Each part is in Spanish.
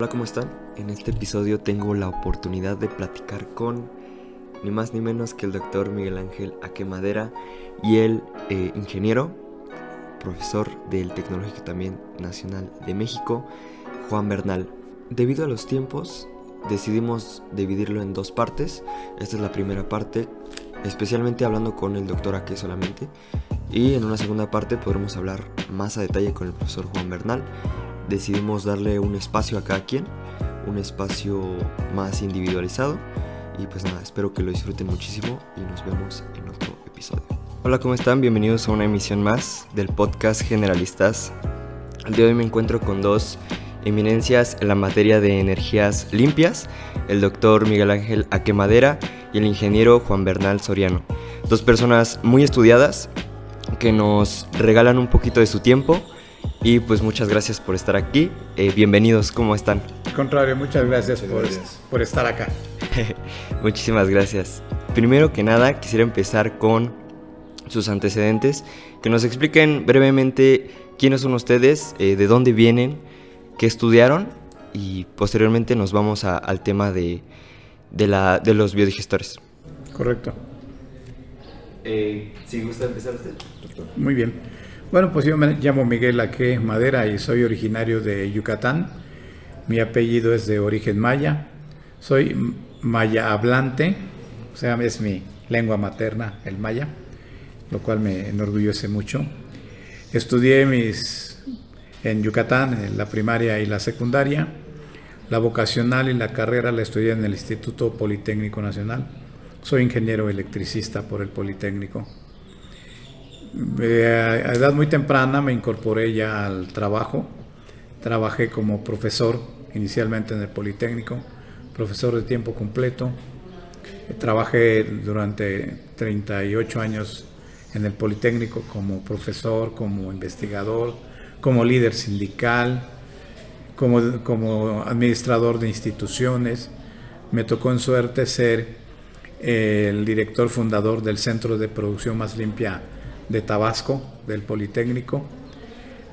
Hola, ¿cómo están? En este episodio tengo la oportunidad de platicar con ni más ni menos que el doctor Miguel Ángel Aquemadera y el eh, ingeniero, profesor del Tecnológico también Nacional de México, Juan Bernal. Debido a los tiempos, decidimos dividirlo en dos partes. Esta es la primera parte, especialmente hablando con el doctor Aque solamente. Y en una segunda parte podremos hablar más a detalle con el profesor Juan Bernal decidimos darle un espacio a cada quien, un espacio más individualizado. Y pues nada, espero que lo disfruten muchísimo y nos vemos en otro episodio. Hola, ¿cómo están? Bienvenidos a una emisión más del podcast Generalistas. El día de hoy me encuentro con dos eminencias en la materia de energías limpias, el doctor Miguel Ángel Aquemadera y el ingeniero Juan Bernal Soriano. Dos personas muy estudiadas que nos regalan un poquito de su tiempo y pues muchas gracias por estar aquí. Eh, bienvenidos, ¿cómo están? Al contrario, muchas gracias, por, por estar acá. Muchísimas gracias. Primero que nada, quisiera empezar con sus antecedentes, que nos expliquen brevemente quiénes son ustedes, eh, de dónde vienen, qué estudiaron y posteriormente nos vamos al tema de, de, la, de los biodigestores. Correcto. Eh, si gusta empezar usted. Muy bien. Bueno, pues yo me llamo Miguel Aque Madera y soy originario de Yucatán. Mi apellido es de origen maya. Soy maya hablante, o sea, es mi lengua materna, el maya, lo cual me enorgullece mucho. Estudié mis, en Yucatán, la primaria y la secundaria. La vocacional y la carrera la estudié en el Instituto Politécnico Nacional. Soy ingeniero electricista por el Politécnico. Eh, a edad muy temprana me incorporé ya al trabajo. Trabajé como profesor inicialmente en el Politécnico, profesor de tiempo completo. Trabajé durante 38 años en el Politécnico como profesor, como investigador, como líder sindical, como, como administrador de instituciones. Me tocó en suerte ser el director fundador del Centro de Producción Más Limpia de Tabasco, del Politécnico.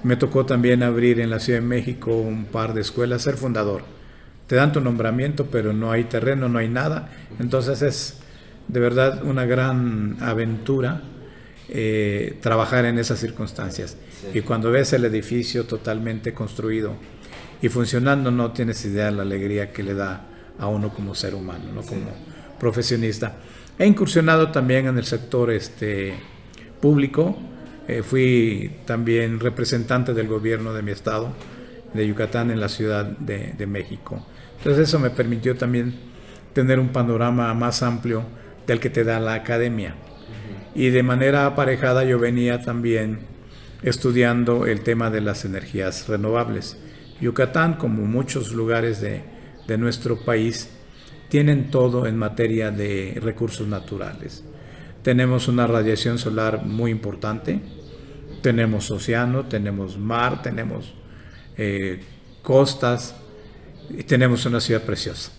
Me tocó también abrir en la Ciudad de México un par de escuelas, ser fundador. Te dan tu nombramiento, pero no hay terreno, no hay nada. Entonces es de verdad una gran aventura eh, trabajar en esas circunstancias. Y cuando ves el edificio totalmente construido y funcionando, no tienes idea de la alegría que le da a uno como ser humano, ¿no? como profesionista. He incursionado también en el sector este, público. Eh, fui también representante del gobierno de mi estado, de Yucatán, en la Ciudad de, México. Entonces eso me permitió también tener un panorama más amplio del que te da la academia. Y de manera aparejada yo venía también estudiando el tema de las energías renovables. Yucatán, como muchos lugares de, de nuestro país, tienen todo en materia de recursos naturales. Tenemos una radiación solar muy importante, tenemos océano, tenemos mar, tenemos eh, costas y tenemos una ciudad preciosa.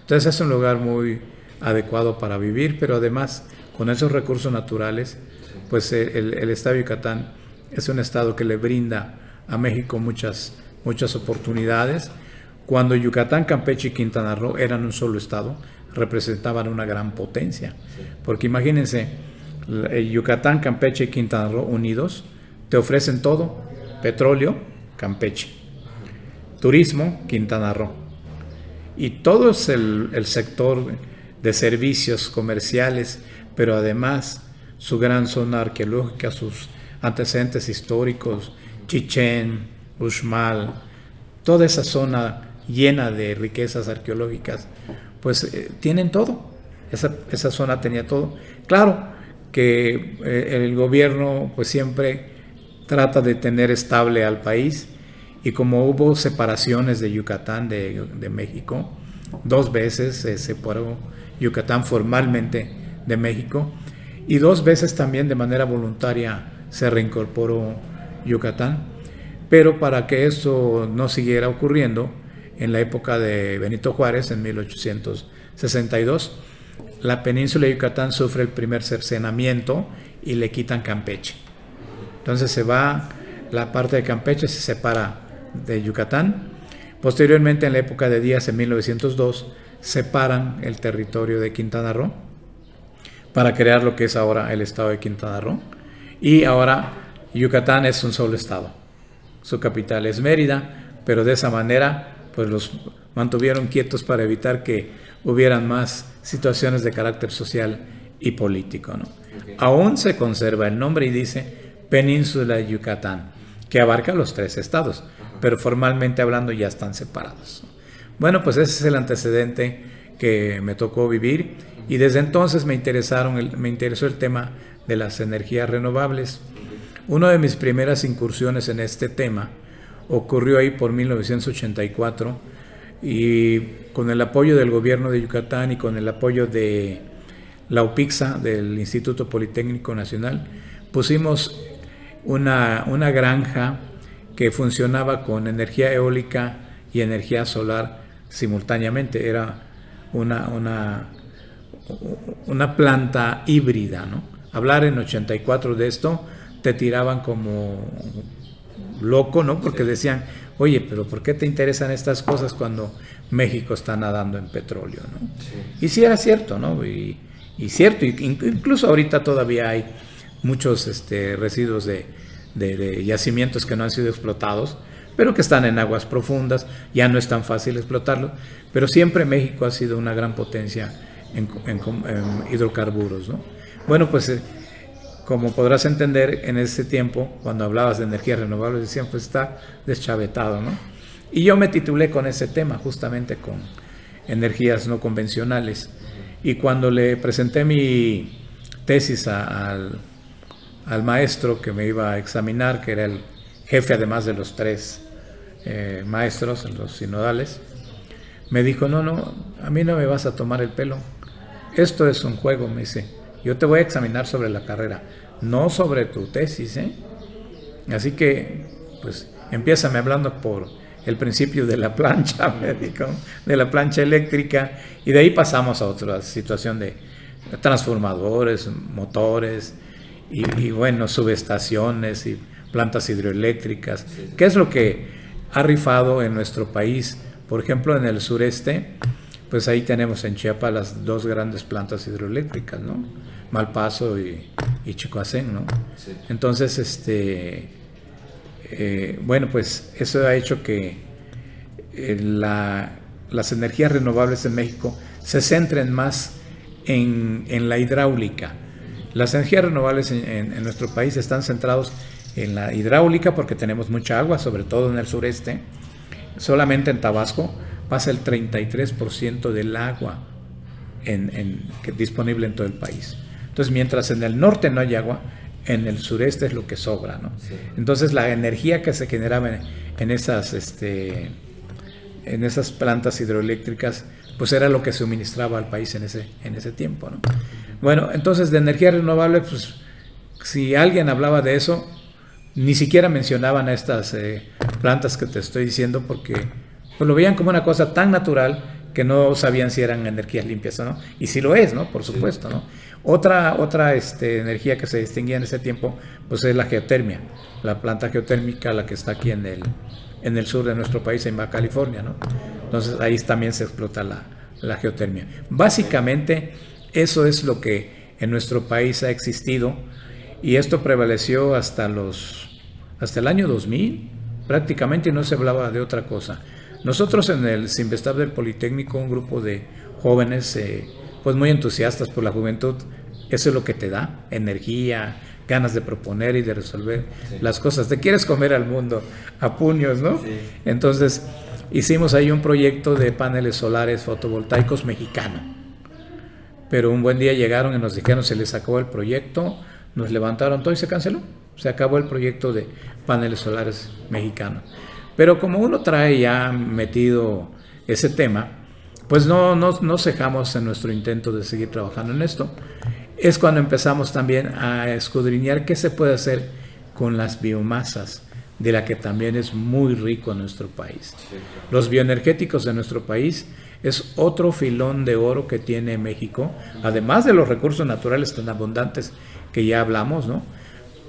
Entonces es un lugar muy adecuado para vivir, pero además con esos recursos naturales, pues eh, el, estado de Yucatán es un estado que le brinda a México muchas, muchas oportunidades. Cuando Yucatán, Campeche y Quintana Roo eran un solo estado, representaban una gran potencia. Porque imagínense, Yucatán, Campeche y Quintana Roo unidos te ofrecen todo, petróleo, Campeche, turismo, Quintana Roo. Y todo es el, el sector de servicios comerciales, pero además su gran zona arqueológica, sus antecedentes históricos, Chichén, Uxmal, toda esa zona llena de riquezas arqueológicas pues eh, tienen todo. Esa, esa, zona tenía todo. Claro que eh, el gobierno pues siempre trata de tener estable al país y como hubo separaciones de Yucatán de, de México, dos veces se separó Yucatán formalmente de México y dos veces también de manera voluntaria se reincorporó Yucatán. Pero para que eso no siguiera ocurriendo, en la época de Benito Juárez, en 1862, la península de Yucatán sufre el primer cercenamiento y le quitan Campeche. Entonces se va, la parte de Campeche se separa de Yucatán, Posteriormente, en la época de Díaz, en 1902, separan el territorio de Quintana Roo para crear lo que es ahora el estado de Quintana Roo. Y ahora Yucatán es un solo estado. Su capital es Mérida, pero de esa manera pues los mantuvieron quietos para evitar que hubieran más situaciones de carácter social y político. ¿no? Aún se conserva el nombre y dice Península de Yucatán, que abarca los tres estados, pero formalmente hablando ya están separados. Bueno, pues ese es el antecedente que me tocó vivir y desde entonces me, interesaron me interesó el tema de las energías renovables. Una de mis primeras incursiones en este tema ocurrió ahí por 1984 y con el apoyo del gobierno de Yucatán y con el apoyo de la UPIXA, del Instituto Politécnico Nacional, pusimos una, una granja que funcionaba con energía eólica y energía solar simultáneamente. Era una, una, una planta híbrida. ¿no? Hablar en 84 de esto te tiraban como loco, ¿no? Porque decían, oye, pero ¿por qué te interesan estas cosas cuando México está nadando en petróleo, ¿no? Y sí era cierto, ¿no? Y, y cierto, incluso ahorita todavía hay muchos este, residuos de, yacimientos que no han sido explotados, pero que están en aguas profundas, ya no es tan fácil explotarlos, pero siempre México ha sido una gran potencia en, hidrocarburos, ¿no? Bueno, pues eh, como podrás entender, en ese tiempo, cuando hablabas de energías renovables, decían, pues está deschavetado, ¿no? Y yo me titulé con ese tema, justamente con energías no convencionales. Y cuando le presenté mi tesis al, maestro que me iba a examinar, que era el jefe además de los tres eh, maestros, los sinodales, me dijo, no, no, a mí no me vas a tomar el pelo. Esto es un juego, me dice. Yo te voy a examinar sobre la carrera, no sobre tu tesis. ¿eh? Así que, pues, empiézame hablando por el principio de la plancha, médico, de la plancha eléctrica, y de ahí pasamos a otra situación de transformadores, motores, y, bueno, subestaciones y plantas hidroeléctricas. ¿Qué es lo que ha rifado en nuestro país? Por ejemplo, en el sureste, pues ahí tenemos en Chiapas las dos grandes plantas hidroeléctricas, ¿no? Malpaso y, y Chicoacén, ¿no? Entonces, este eh, bueno, pues eso ha hecho que eh, las energías renovables en México se centren más en, la hidráulica. Las energías renovables en, nuestro país están centrados en la hidráulica porque tenemos mucha agua, sobre todo en el sureste. Solamente en Tabasco pasa el 33% del agua disponible en todo el país. Entonces, mientras en el norte no hay agua, en el sureste es lo que sobra, ¿no? Entonces la energía que se generaba en, esas, este, en esas plantas hidroeléctricas, pues era lo que suministraba al país en ese, en ese tiempo, ¿no? Bueno, entonces de energía renovable, pues si alguien hablaba de eso, ni siquiera mencionaban a estas eh, plantas que te estoy diciendo porque pues lo veían como una cosa tan natural que no sabían si eran energías limpias o no. Y si lo es, ¿no? Por supuesto, ¿no? Otra, otra este, energía que se distinguía en ese tiempo pues es la geotermia, la planta geotérmica, la que está aquí en el, en el sur de nuestro país, en Baja California. ¿no? Entonces ahí también se explota la, la geotermia. Básicamente eso es lo que en nuestro país ha existido y esto prevaleció hasta, los, hasta el año 2000 prácticamente y no se hablaba de otra cosa. Nosotros en el Simvestab del Politécnico, un grupo de jóvenes eh, pues muy entusiastas por la juventud. Eso es lo que te da, energía, ganas de proponer y de resolver las cosas. Te quieres comer al mundo a puños, ¿no? Entonces hicimos ahí un proyecto de paneles solares fotovoltaicos mexicano. Pero un buen día llegaron y nos dijeron se les acabó el proyecto, nos levantaron todo y se canceló. Se acabó el proyecto de paneles solares mexicanos. Pero como uno trae ya metido ese tema, pues no, no, cejamos en nuestro intento de seguir trabajando en esto. Es cuando empezamos también a escudriñar qué se puede hacer con las biomasas, de la que también es muy rico nuestro país. Los bioenergéticos de nuestro país es otro filón de oro que tiene México, además de los recursos naturales tan abundantes que ya hablamos, ¿no?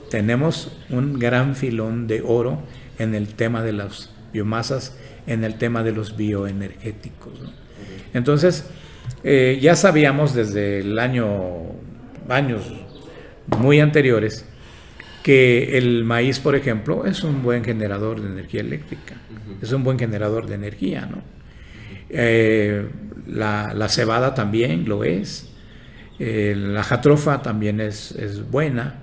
Tenemos un gran filón de oro en el tema de las biomasas en el tema de los bioenergéticos. Entonces, eh, ya sabíamos desde el año, años muy anteriores, que el maíz, por ejemplo, es un buen generador de energía eléctrica, es un buen generador de energía, ¿no? Eh, la, cebada también lo es, eh, la jatrofa también es, buena,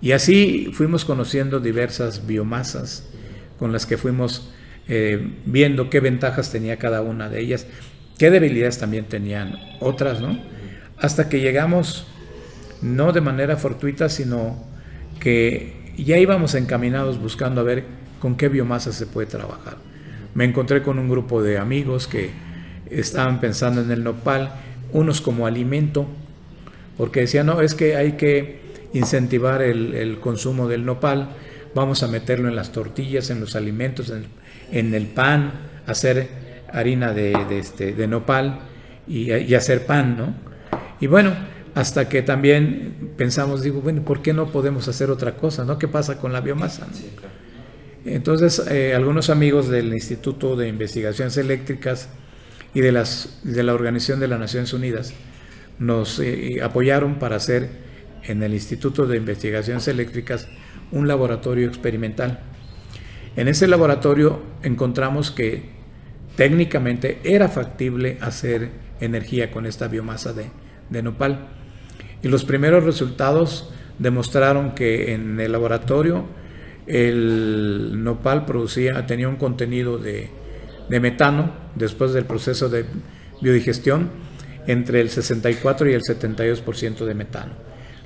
y así fuimos conociendo diversas biomasas con las que fuimos eh, viendo qué ventajas tenía cada una de ellas, qué debilidades también tenían otras, ¿no? Hasta que llegamos, no de manera fortuita, sino que ya íbamos encaminados buscando a ver con qué biomasa se puede trabajar. Me encontré con un grupo de amigos que estaban pensando en el nopal, unos como alimento, porque decían, no, es que hay que incentivar el, consumo del nopal, vamos a meterlo en las tortillas, en los alimentos, en, el pan, hacer harina de, este, de nopal y, y, hacer pan, ¿no? Y bueno, hasta que también pensamos, digo, bueno, ¿por qué no podemos hacer otra cosa? ¿no? ¿Qué pasa con la biomasa? Entonces, eh, algunos amigos del Instituto de Investigaciones Eléctricas y de, las, de la Organización de las Naciones Unidas nos eh, apoyaron para hacer en el Instituto de Investigaciones Eléctricas un laboratorio experimental. En ese laboratorio encontramos que técnicamente era factible hacer energía con esta biomasa de, de nopal. Y los primeros resultados demostraron que en el laboratorio el nopal producía, tenía un contenido de, metano después del proceso de biodigestión entre el 64 y el 72% de metano,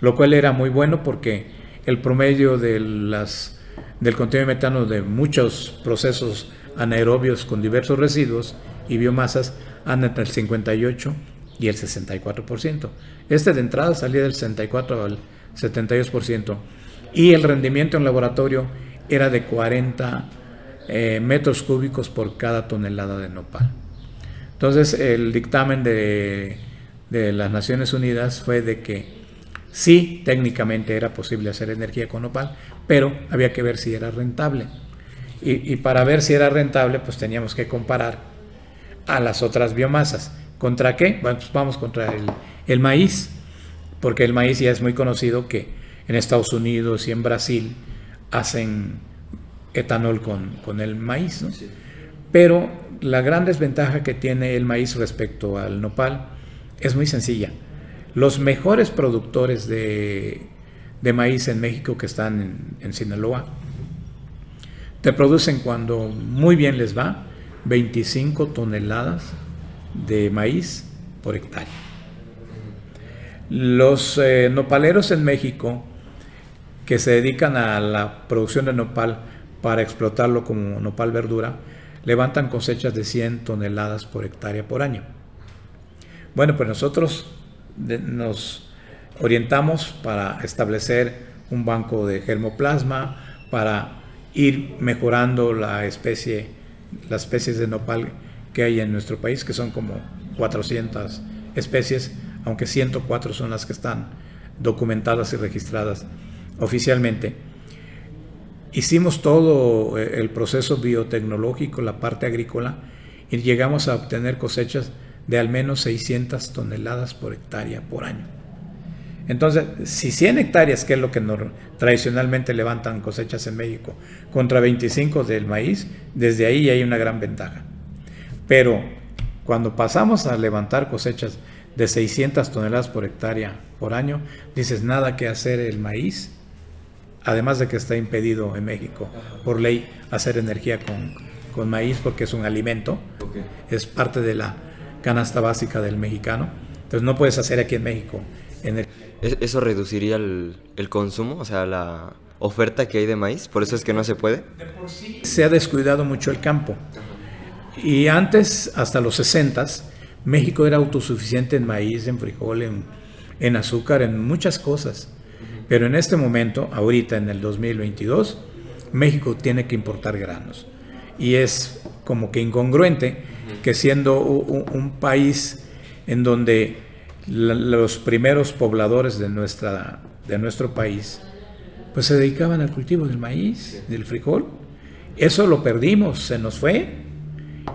lo cual era muy bueno porque el promedio de las, del contenido de metano de muchos procesos anaerobios con diversos residuos y biomasas anda entre el 58 y el 64%. Este de entrada salía del 64 al 72% y el rendimiento en laboratorio era de 40 eh, metros cúbicos por cada tonelada de nopal. Entonces el dictamen de, las Naciones Unidas fue de que sí, técnicamente era posible hacer energía con nopal, pero había que ver si era rentable. Y, y para ver si era rentable, pues teníamos que comparar a las otras biomasas. ¿Contra qué? Bueno, pues vamos contra el, maíz, porque el maíz ya es muy conocido que en Estados Unidos y en Brasil hacen etanol con, el maíz. Pero la gran desventaja que tiene el maíz respecto al nopal es muy sencilla. Los mejores productores de, maíz en México que están en, en, Sinaloa te producen cuando muy bien les va 25 toneladas de maíz por hectárea. Los eh, nopaleros en México que se dedican a la producción de nopal para explotarlo como nopal verdura, levantan cosechas de 100 toneladas por hectárea por año. Bueno, pues nosotros nos orientamos para establecer un banco de germoplasma, para ir mejorando la especie, las especies de nopal que hay en nuestro país, que son como 400 especies, aunque 104 son las que están documentadas y registradas oficialmente. Hicimos todo eh, el proceso biotecnológico, la parte agrícola, y llegamos a obtener cosechas de al menos 600 toneladas por hectárea por año. Entonces, si 100 hectáreas, que es lo que tradicionalmente levantan cosechas en México, contra 25 del maíz, desde ahí hay una gran ventaja. Pero cuando pasamos a levantar cosechas de 600 toneladas por hectárea por año, dices nada que hacer el maíz, además de que está impedido en México por ley hacer energía con, maíz porque es un alimento, es parte de la canasta básica del mexicano. Entonces no puedes hacer aquí en México energía. ¿Eso reduciría el, el consumo? O sea, la oferta que hay de maíz, por eso es que no se puede. Se ha descuidado mucho el campo. Y antes, hasta los 60, México era autosuficiente en maíz, en frijol, en, azúcar, en muchas cosas. Pero en este momento, ahorita en el 2022, México tiene que importar granos. Y es como que incongruente que siendo un, país en donde los primeros pobladores de, nuestra, de nuestro país pues se dedicaban al cultivo del maíz, del frijol. Eso lo perdimos, se nos fue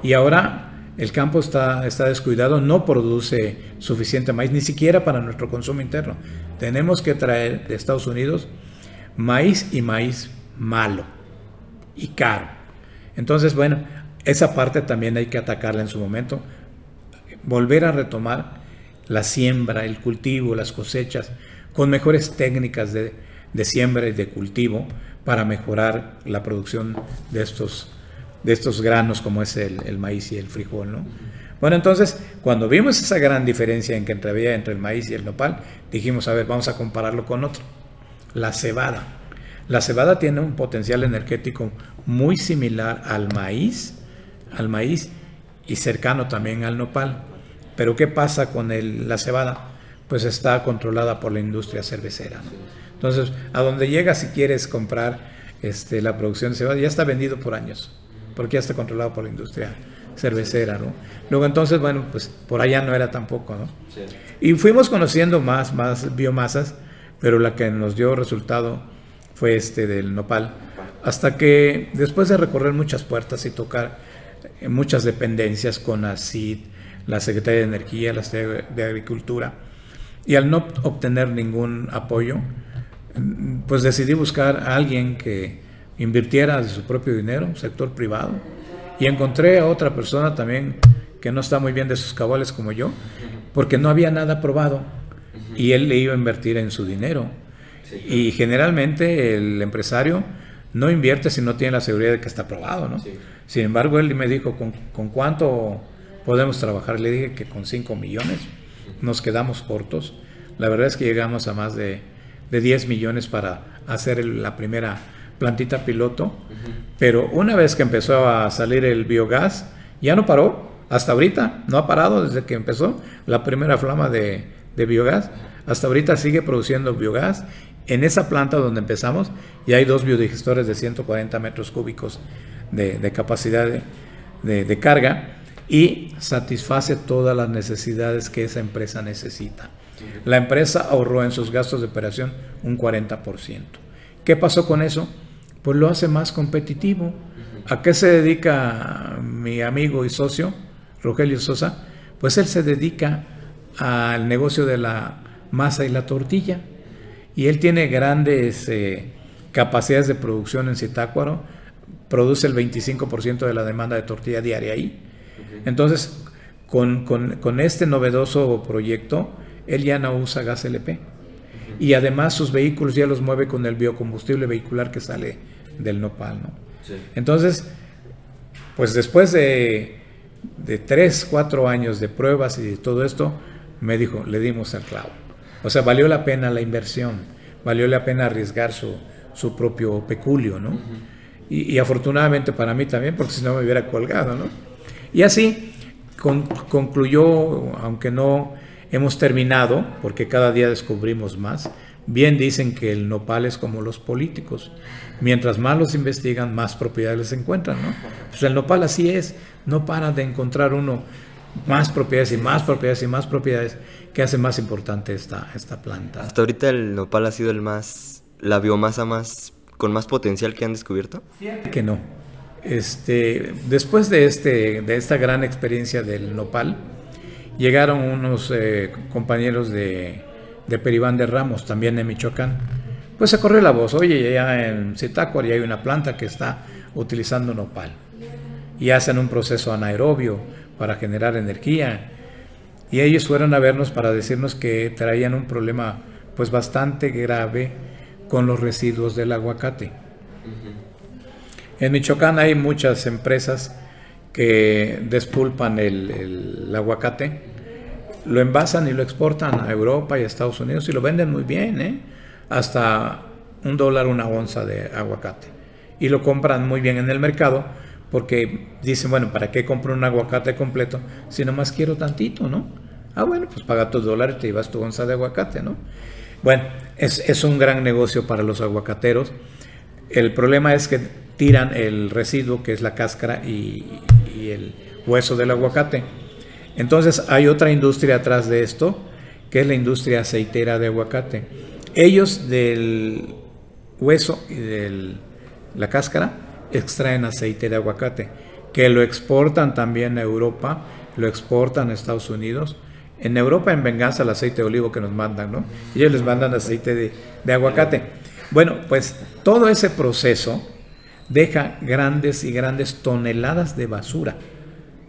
Y ahora el campo está, está descuidado, no produce suficiente maíz, ni siquiera para nuestro consumo interno. Tenemos que traer de Estados Unidos maíz y maíz malo y caro. Entonces, bueno, esa parte también hay que atacarla en su momento. Volver a retomar la siembra, el cultivo, las cosechas, con mejores técnicas de, siembra y de cultivo para mejorar la producción de estos, de estos granos como es el, maíz y el frijol. ¿no? Bueno, entonces, cuando vimos esa gran diferencia en que entrevía entre el maíz y el nopal, dijimos, a ver, vamos a compararlo con otro, la cebada. La cebada tiene un potencial energético muy similar al maíz, al maíz y cercano también al nopal. Pero ¿qué pasa con la cebada? Pues está controlada por la industria cervecera. Entonces, a donde llega si quieres comprar este, la producción de cebada, ya está vendido por años, porque ya está controlado por la industria cervecera, ¿no? Luego entonces, bueno, pues por allá no era tampoco, ¿no? Y fuimos conociendo más, más biomasas, pero la que nos dio resultado fue este del nopal, hasta que después de recorrer muchas puertas y tocar muchas dependencias con ACID, la Secretaría de Energía, la Secretaría de Agricultura, y al no obtener ningún apoyo, pues decidí buscar a alguien que invirtiera de su propio dinero, sector privado, y encontré a otra persona también que no está muy bien de sus cabales como yo, porque no había nada probado y él le iba a invertir en su dinero. Y generalmente el empresario no invierte si no tiene la seguridad de que está probado, ¿no? Sin embargo, él me dijo, ¿con, ¿con, cuánto podemos trabajar? Le dije que con 5 millones nos quedamos cortos. La verdad es que llegamos a más de, de 10 millones para hacer la primera plantita piloto, pero una vez que empezó a salir el biogás, ya no paró, hasta ahorita, no ha parado desde que empezó la primera flama de, de biogás, hasta ahorita sigue produciendo biogás. En esa planta donde empezamos ya hay dos biodigestores de 140 metros cúbicos de, capacidad de, carga y satisface todas las necesidades que esa empresa necesita. La empresa ahorró en sus gastos de operación un 40%. ¿Qué pasó con eso? Pues lo hace más competitivo. ¿A qué se dedica mi amigo y socio, Rogelio Sosa? Pues él se dedica al negocio de la masa y la tortilla. Y él tiene grandes eh, capacidades de producción en Citácuaro produce el 25% de la demanda de tortilla diaria ahí. Entonces, con, este novedoso proyecto, él ya no usa gas LP. Y además sus vehículos ya los mueve con el biocombustible vehicular que sale del nopal. ¿no? Entonces, pues después de, de 3, 4 años de pruebas y de todo esto, me dijo, le dimos el clavo. O sea, valió la pena la inversión, valió la pena arriesgar su, su propio peculio, ¿no? Y, afortunadamente para mí también, porque si no me hubiera colgado, ¿no? Y así concluyó, aunque no hemos terminado, porque cada día descubrimos más, bien dicen que el nopal es como los políticos. Mientras más los investigan, más propiedades les encuentran, ¿no? Pues el nopal así es, no para de encontrar uno más propiedades y más propiedades y más propiedades que hace más importante esta, esta planta. Hasta ahorita el nopal ha sido el más, la biomasa más con más potencial que han descubierto? Que no. Este, después de, este, de esta gran experiencia del nopal, llegaron unos eh, compañeros de, de Peribán de Ramos, también de Michoacán. Pues se corrió la voz, oye, ya en Zitácuaro ya hay una planta que está utilizando nopal. Y hacen un proceso anaerobio para generar energía. Y ellos fueron a vernos para decirnos que traían un problema pues bastante grave con los residuos del aguacate. En Michoacán hay muchas empresas que despulpan el, aguacate, lo envasan y lo exportan a Europa y a Estados Unidos y lo venden muy bien, ¿eh? hasta un dólar una onza de aguacate. Y lo compran muy bien en el mercado porque dicen, bueno, ¿para qué compro un aguacate completo si nomás quiero tantito, no? Ah, bueno, pues paga tus dólares y te llevas tu onza de aguacate, ¿no? Bueno, es, un gran negocio para los aguacateros. El problema es que tiran el residuo, que es la cáscara y, el hueso del aguacate. Entonces hay otra industria atrás de esto, que es la industria aceitera de aguacate. Ellos del hueso y de la cáscara extraen aceite de aguacate, que lo exportan también a Europa, lo exportan a Estados Unidos. En Europa, en venganza, el aceite de olivo que nos mandan, ¿no? Ellos les mandan aceite de, de aguacate. Bueno, pues todo ese proceso deja grandes y grandes toneladas de basura.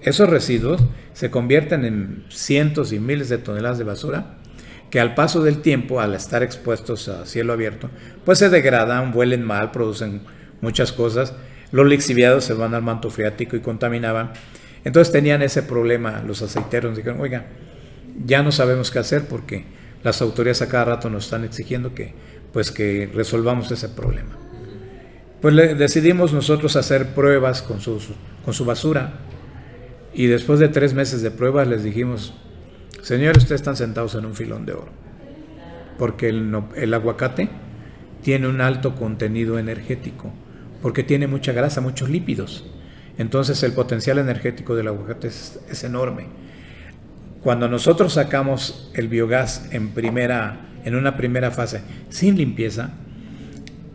Esos residuos se convierten en cientos y miles de toneladas de basura que al paso del tiempo, al estar expuestos a cielo abierto, pues se degradan, huelen mal, producen muchas cosas. Los lixiviados se van al manto freático y contaminaban. Entonces tenían ese problema los aceiteros. Dijeron, oiga, ya no sabemos qué hacer porque las autoridades a cada rato nos están exigiendo que, pues, que resolvamos ese problema. Pues decidimos nosotros hacer pruebas con su, con su basura y después de tres meses de pruebas les dijimos, señores, ustedes están sentados en un filón de oro, porque el, el aguacate tiene un alto contenido energético, porque tiene mucha grasa, muchos lípidos. Entonces el potencial energético del aguacate es, es enorme. Cuando nosotros sacamos el biogás en, primera, en una primera fase sin limpieza,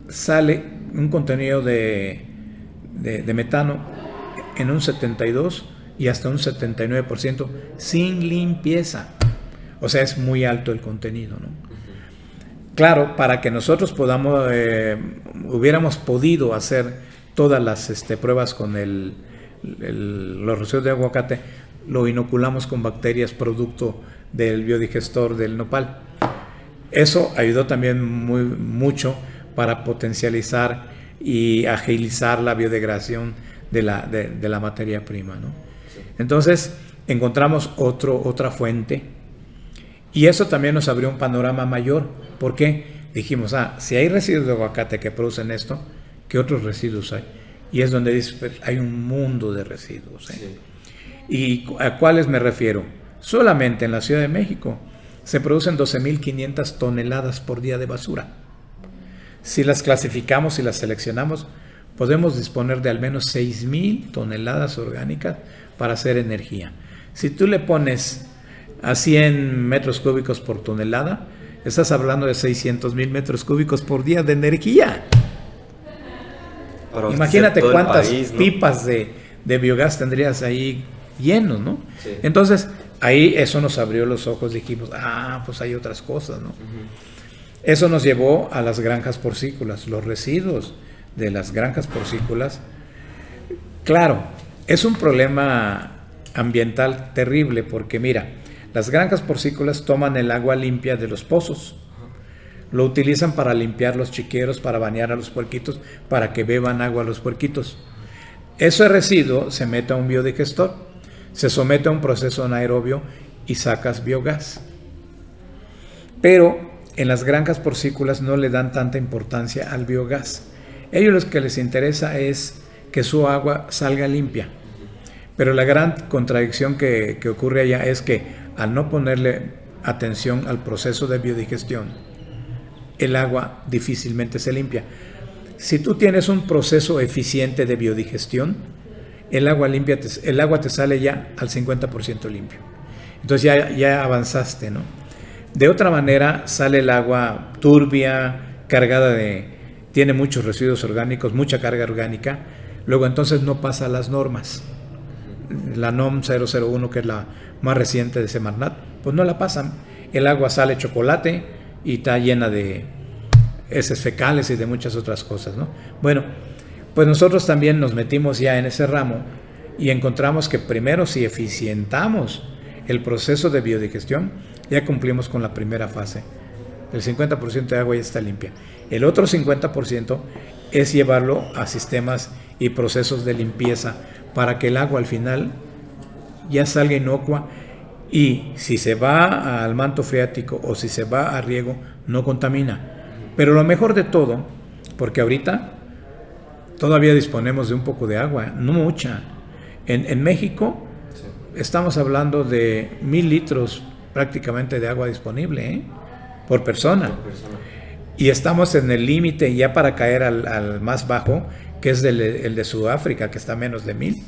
sale un contenido de, de, metano en un 72 y hasta un 79% sin limpieza. O sea, es muy alto el contenido. ¿no? Claro, para que nosotros podamos, eh, hubiéramos podido hacer todas las este, pruebas con el, los residuos de aguacate, lo inoculamos con bacterias producto del biodigestor del nopal. Eso ayudó también muy, mucho para potencializar y agilizar la biodegradación de la, de, la materia prima. ¿no? Entonces encontramos otro, otra fuente y eso también nos abrió un panorama mayor. porque Dijimos, ah, si hay residuos de aguacate que producen esto, ¿qué otros residuos hay? Y es donde dice, pues, hay un mundo de residuos. ¿eh? ¿Y a cuáles me refiero? Solamente en la Ciudad de México se producen 12.500 toneladas por día de basura. Si las clasificamos y las seleccionamos, podemos disponer de al menos 6.000 toneladas orgánicas para hacer energía. Si tú le pones a 100 metros cúbicos por tonelada, estás hablando de 600.000 metros cúbicos por día de energía. Imagínate cuántas pipas de, biogás tendrías ahí llenos, ¿no? Entonces, ahí eso nos abrió los ojos, dijimos, ah, pues hay otras cosas, ¿no? Eso nos llevó a las granjas porcícolas, los residuos de las granjas porcícolas. Claro, es un problema ambiental terrible porque mira, las granjas porcícolas toman el agua limpia de los pozos, lo utilizan para limpiar los chiqueros, para bañar a los puerquitos, para que beban agua a los puerquitos. Ese residuo se mete a un biodigestor, se somete a un proceso anaerobio y sacas biogás. Pero en las granjas porcícolas no le dan tanta importancia al biogás. Ellos lo que les interesa es que su agua salga limpia. Pero la gran contradicción que, que ocurre allá es que al no ponerle atención al proceso de biodigestión, el agua difícilmente se limpia. Si tú tienes un proceso eficiente de biodigestión, el agua, limpia el agua te sale ya al 50% limpio. Entonces ya, ya avanzaste, ¿no? De otra manera, sale el agua turbia, cargada de... tiene muchos residuos orgánicos, mucha carga orgánica, luego entonces no pasa las normas. La NOM 001, que es la más reciente de Semarnat, pues no la pasan. El agua sale chocolate y está llena de heces fecales y de muchas otras cosas, ¿no? Bueno, pues nosotros también nos metimos ya en ese ramo y encontramos que primero si eficientamos el proceso de biodigestión, ya cumplimos con la primera fase. El 50% de agua ya está limpia. El otro 50% es llevarlo a sistemas y procesos de limpieza para que el agua al final ya salga inocua y si se va al manto freático o si se va a riego no contamina. Pero lo mejor de todo, porque ahorita todavía disponemos de un poco de agua, no mucha. En, en México estamos hablando de mil litros prácticamente de agua disponible ¿eh? por, persona. Y estamos en el límite ya para caer al, más bajo, que es el de Sudáfrica, que está menos de mil.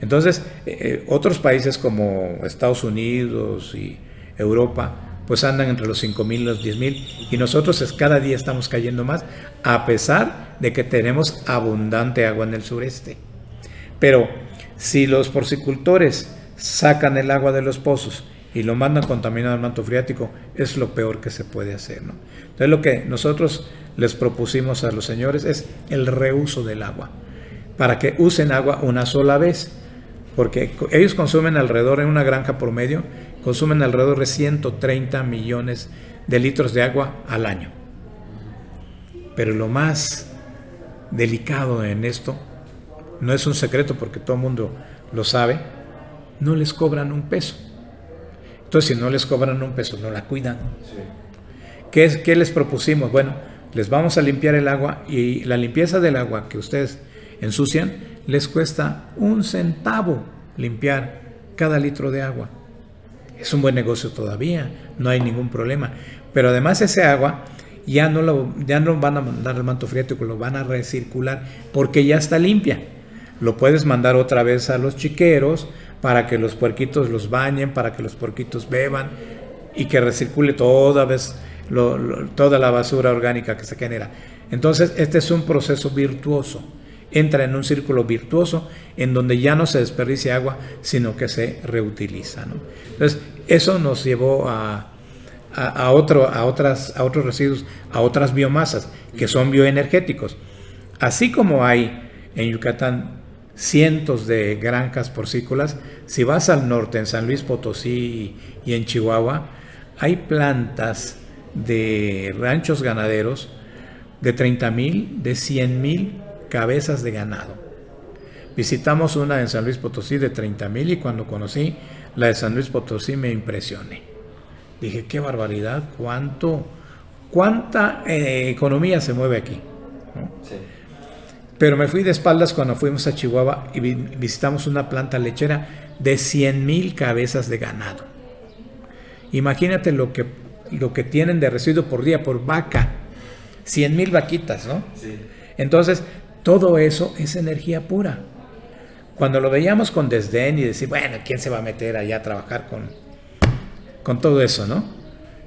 Entonces, eh, eh, otros países como Estados Unidos y Europa, pues andan entre los mil y los mil y nosotros cada día estamos cayendo más, a pesar de que tenemos abundante agua en el sureste. Pero Si los porcicultores sacan el agua de los pozos y lo mandan contaminado al manto freático, es lo peor que se puede hacer. ¿no? Entonces lo que nosotros les propusimos a los señores es el reuso del agua, para que usen agua una sola vez, porque ellos consumen alrededor, en una granja promedio, consumen alrededor de 130 millones de litros de agua al año. Pero lo más delicado en esto, no es un secreto porque todo el mundo lo sabe, no les cobran un peso. Entonces, si no les cobran un peso, no la cuidan. ¿Qué, ¿Qué les propusimos? Bueno, les vamos a limpiar el agua y la limpieza del agua que ustedes ensucian les cuesta un centavo limpiar cada litro de agua. Es un buen negocio todavía, no hay ningún problema. Pero además ese agua ya no lo, ya no van a mandar al manto freático, lo van a recircular porque ya está limpia. Lo puedes mandar otra vez a los chiqueros para que los puerquitos los bañen, para que los puerquitos beban y que recircule toda vez toda la basura orgánica que se genera. Entonces, este es un proceso virtuoso. Entra en un círculo virtuoso en donde ya no se desperdicia agua, sino que se reutiliza. Entonces, eso nos llevó a, a, otro, a, otras, a otros residuos, a otras biomasas que son bioenergéticos. Así como hay en Yucatán cientos de granjas porcícolas, si vas al norte, en San Luis Potosí y en Chihuahua, hay plantas de ranchos ganaderos de 30 mil, de 100 mil cabezas de ganado. Visitamos una en San Luis Potosí de 30 mil y cuando conocí la de San Luis Potosí me impresioné. Dije, qué barbaridad, cuánto, cuánta eh, economía se mueve aquí. Pero me fui de espaldas cuando fuimos a Chihuahua y visitamos una planta lechera de 100 mil cabezas de ganado. Imagínate lo que, lo que tienen de residuo por día por vaca. 100 mil vaquitas, ¿no? Entonces, todo eso es energía pura. Cuando lo veíamos con desdén y decir, bueno, ¿quién se va a meter allá a trabajar con, con todo eso, ¿no?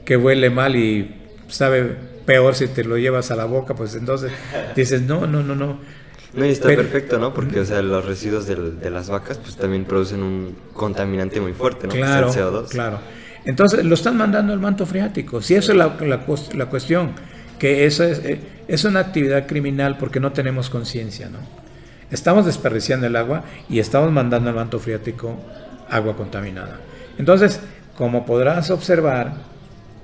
Que huele mal y sabe peor si te lo llevas a la boca, pues entonces dices, no, no, no, no. No, y está perfecto, ¿no? Porque, o sea, los residuos de, las vacas, pues también producen un contaminante muy fuerte, ¿no? Claro, CO2. claro. Entonces, lo están mandando al manto freático. Si eso es la, la, cuestión, que eso es, eh, es una actividad criminal porque no tenemos conciencia, ¿no? Estamos desperdiciando el agua y estamos mandando al manto freático agua contaminada. Entonces, como podrás observar,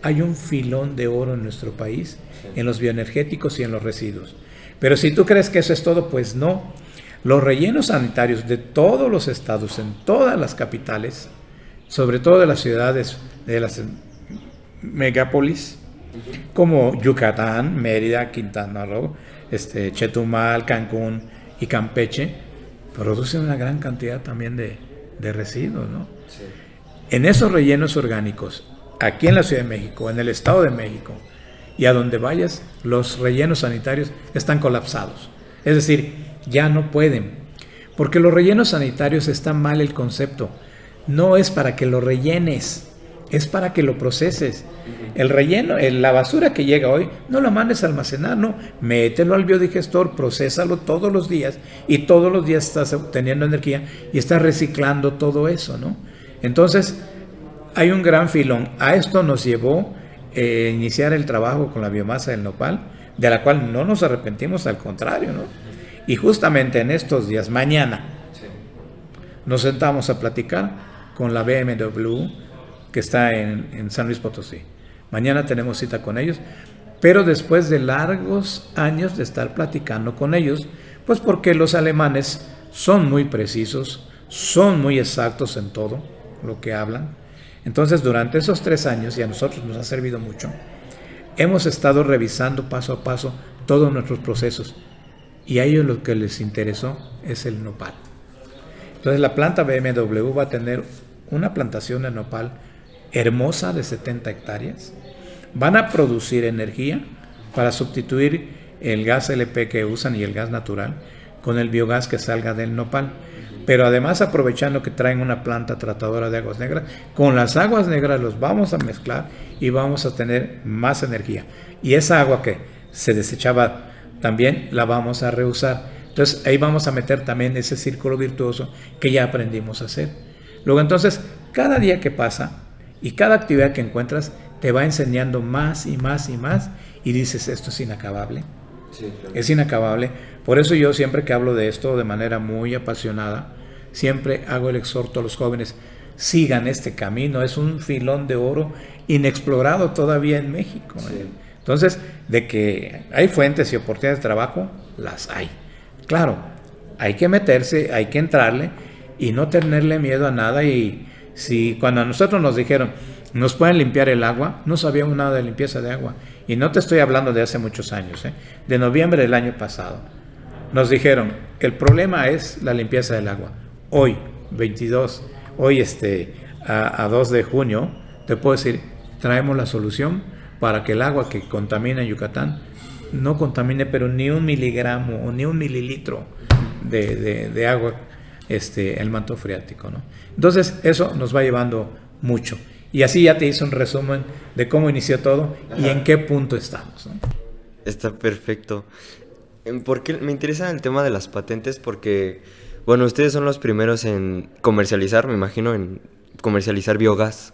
hay un filón de oro en nuestro país, en los bioenergéticos y en los residuos. Pero si tú crees que eso es todo, pues no. Los rellenos sanitarios de todos los estados, en todas las capitales, sobre todo de las ciudades, de las megápolis, como Yucatán, Mérida, Quintana Roo, este, Chetumal, Cancún y Campeche, producen una gran cantidad también de, residuos, ¿no? En esos rellenos orgánicos, aquí en la Ciudad de México, en el Estado de México, y a donde vayas, los rellenos sanitarios están colapsados. Es decir, ya no pueden. Porque los rellenos sanitarios están mal el concepto. No es para que lo rellenes, es para que lo proceses. El relleno, la basura que llega hoy, no la mandes a almacenar, no. Mételo al biodigestor, procésalo todos los días y todos los días estás obteniendo energía y estás reciclando todo eso, ¿no? Entonces, hay un gran filón. A esto nos llevó eh, iniciar el trabajo con la biomasa del nopal, de la cual no nos arrepentimos, al contrario, ¿no? Y justamente en estos días, mañana, nos sentamos a platicar con la BMW que está en, en San Luis Potosí. Mañana tenemos cita con ellos, pero después de largos años de estar platicando con ellos, pues porque los alemanes son muy precisos, son muy exactos en todo lo que hablan. Entonces, durante esos tres años, y a nosotros nos ha servido mucho, hemos estado revisando paso a paso todos nuestros procesos. Y a ellos lo que les interesó es el nopal. Entonces, la planta BMW va a tener una plantación de nopal hermosa de 70 hectáreas. Van a producir energía para sustituir el gas LP que usan y el gas natural con el biogás que salga del nopal pero además aprovechando que traen una planta tratadora de aguas negras, con las aguas negras los vamos a mezclar y vamos a tener más energía. Y esa agua que se desechaba también la vamos a reusar Entonces ahí vamos a meter también ese círculo virtuoso que ya aprendimos a hacer. Luego entonces, cada día que pasa y cada actividad que encuentras te va enseñando más y más y más y dices, esto es inacabable. Es inacabable. Por eso yo siempre que hablo de esto de manera muy apasionada, siempre hago el exhorto a los jóvenes, sigan este camino, es un filón de oro inexplorado todavía en México. ¿eh? Entonces, de que hay fuentes y oportunidades de trabajo, las hay. Claro, hay que meterse, hay que entrarle y no tenerle miedo a nada. Y si cuando a nosotros nos dijeron, nos pueden limpiar el agua, no sabíamos nada de limpieza de agua. Y no te estoy hablando de hace muchos años, ¿eh? de noviembre del año pasado. Nos dijeron, el problema es la limpieza del agua. Hoy, 22, hoy este, a, a 2 de junio, te puedo decir, traemos la solución para que el agua que contamina Yucatán no contamine pero ni un miligramo o ni un mililitro de, agua este, el manto freático. ¿no? Entonces eso nos va llevando mucho. Y así ya te hice un resumen de cómo inició todo y en qué punto estamos. Está perfecto. Porque me interesa el tema de las patentes porque, bueno, ustedes son los primeros en comercializar, me imagino, en comercializar biogás.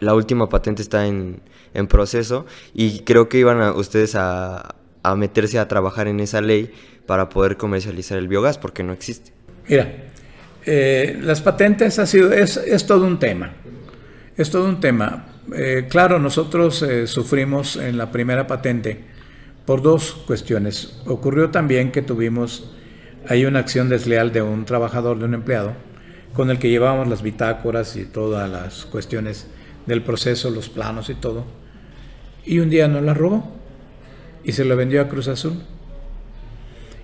La última patente está en, proceso y creo que iban a, ustedes a, meterse a trabajar en esa ley para poder comercializar el biogás porque no existe. Mira, eh, las patentes ha sido, es, todo un tema. Es todo un tema. Eh, claro, nosotros eh, sufrimos en la primera patente por dos cuestiones. Ocurrió también que tuvimos hay una acción desleal de un trabajador, de un empleado, con el que llevábamos las bitácoras y todas las cuestiones del proceso, los planos y todo. Y un día nos la robó y se la vendió a Cruz Azul.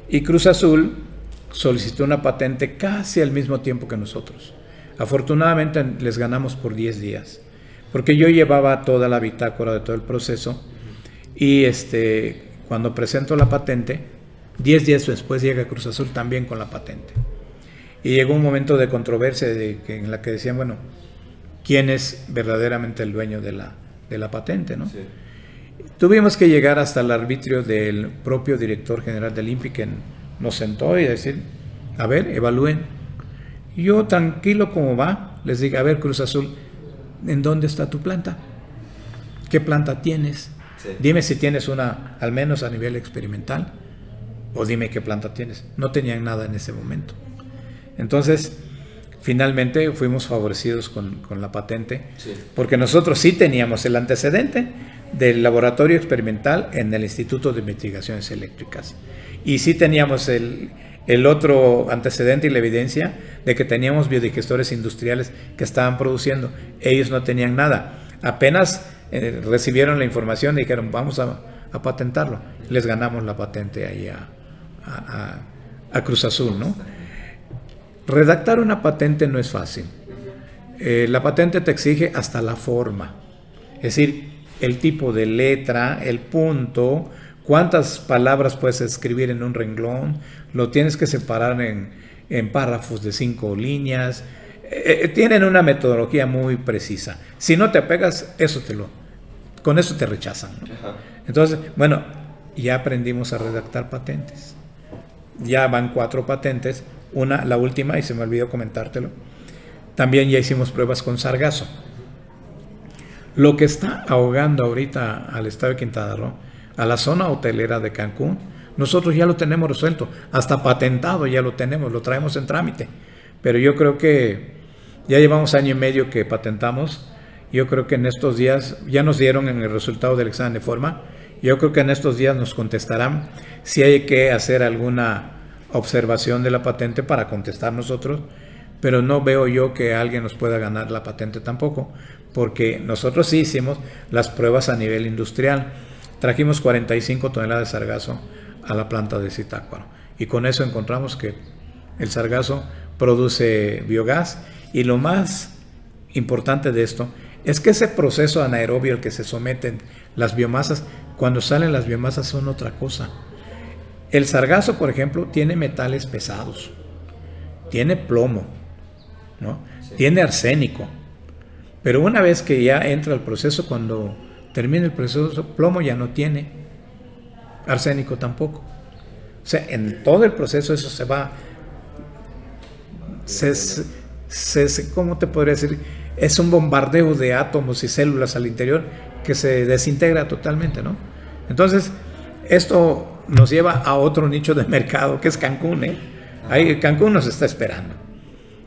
Y Cruz Azul solicitó una patente casi al mismo tiempo que nosotros. Afortunadamente les ganamos por 10 días, porque yo llevaba toda la bitácora de todo el proceso y este, cuando presento la patente, 10 días después llega Cruz Azul también con la patente. Y llegó un momento de controversia de que, en la que decían, bueno, quién es verdaderamente el dueño de la, de la patente, ¿no? Tuvimos que llegar hasta el arbitrio del propio director general del INPI que nos sentó y decir, a ver, evalúen. yo, tranquilo como va, les digo, a ver, Cruz Azul, ¿en dónde está tu planta? ¿Qué planta tienes? Dime si tienes una, al menos a nivel experimental, o dime qué planta tienes. No tenían nada en ese momento. Entonces, finalmente fuimos favorecidos con, la patente, porque nosotros sí teníamos el antecedente del laboratorio experimental en el Instituto de Investigaciones Eléctricas. Y sí teníamos el, otro antecedente y la evidencia de que teníamos biodigestores industriales que estaban produciendo. Ellos no tenían nada. Apenas eh, recibieron la información y dijeron, vamos a, patentarlo. Les ganamos la patente ahí a, a Cruz Azul, ¿no? Redactar una patente no es fácil. Eh, la patente te exige hasta la forma, es decir, el tipo de letra, el punto, cuántas palabras puedes escribir en un renglón, lo tienes que separar en, párrafos de cinco líneas. Eh, eh, tienen una metodología muy precisa. Si no te pegas, eso te lo, con eso te rechazan. Entonces, bueno, ya aprendimos a redactar patentes. Ya van cuatro patentes una, la última, y se me olvidó comentártelo, también ya hicimos pruebas con sargazo. Lo que está ahogando ahorita al estado de Quintana Roo, a la zona hotelera de Cancún, nosotros ya lo tenemos resuelto, hasta patentado ya lo tenemos, lo traemos en trámite. Pero yo creo que ya llevamos año y medio que patentamos. Yo creo que en estos días ya nos dieron en el resultado del examen de forma. Yo creo que en estos días nos contestarán si hay que hacer alguna observación de la patente para contestar nosotros, pero no veo yo que alguien nos pueda ganar la patente tampoco, porque nosotros sí hicimos las pruebas a nivel industrial. Trajimos 45 toneladas de sargazo a la planta de Zitácuaro y con eso encontramos que el sargazo produce biogás y lo más importante de esto es que ese proceso anaerobio al que se someten las biomasas, cuando salen las biomasas son otra cosa. El sargazo, por ejemplo, tiene metales pesados, tiene plomo, ¿no? tiene arsénico. Pero una vez que ya entra el proceso, cuando termina el proceso, plomo ya no tiene, arsénico tampoco. O sea, en todo el proceso eso se va... Se, se, ¿Cómo te podría decir? Es un bombardeo de átomos y células al interior que se desintegra totalmente, ¿no? Entonces, esto nos lleva a otro nicho de mercado que es Cancún, ¿eh? Ahí Cancún nos está esperando.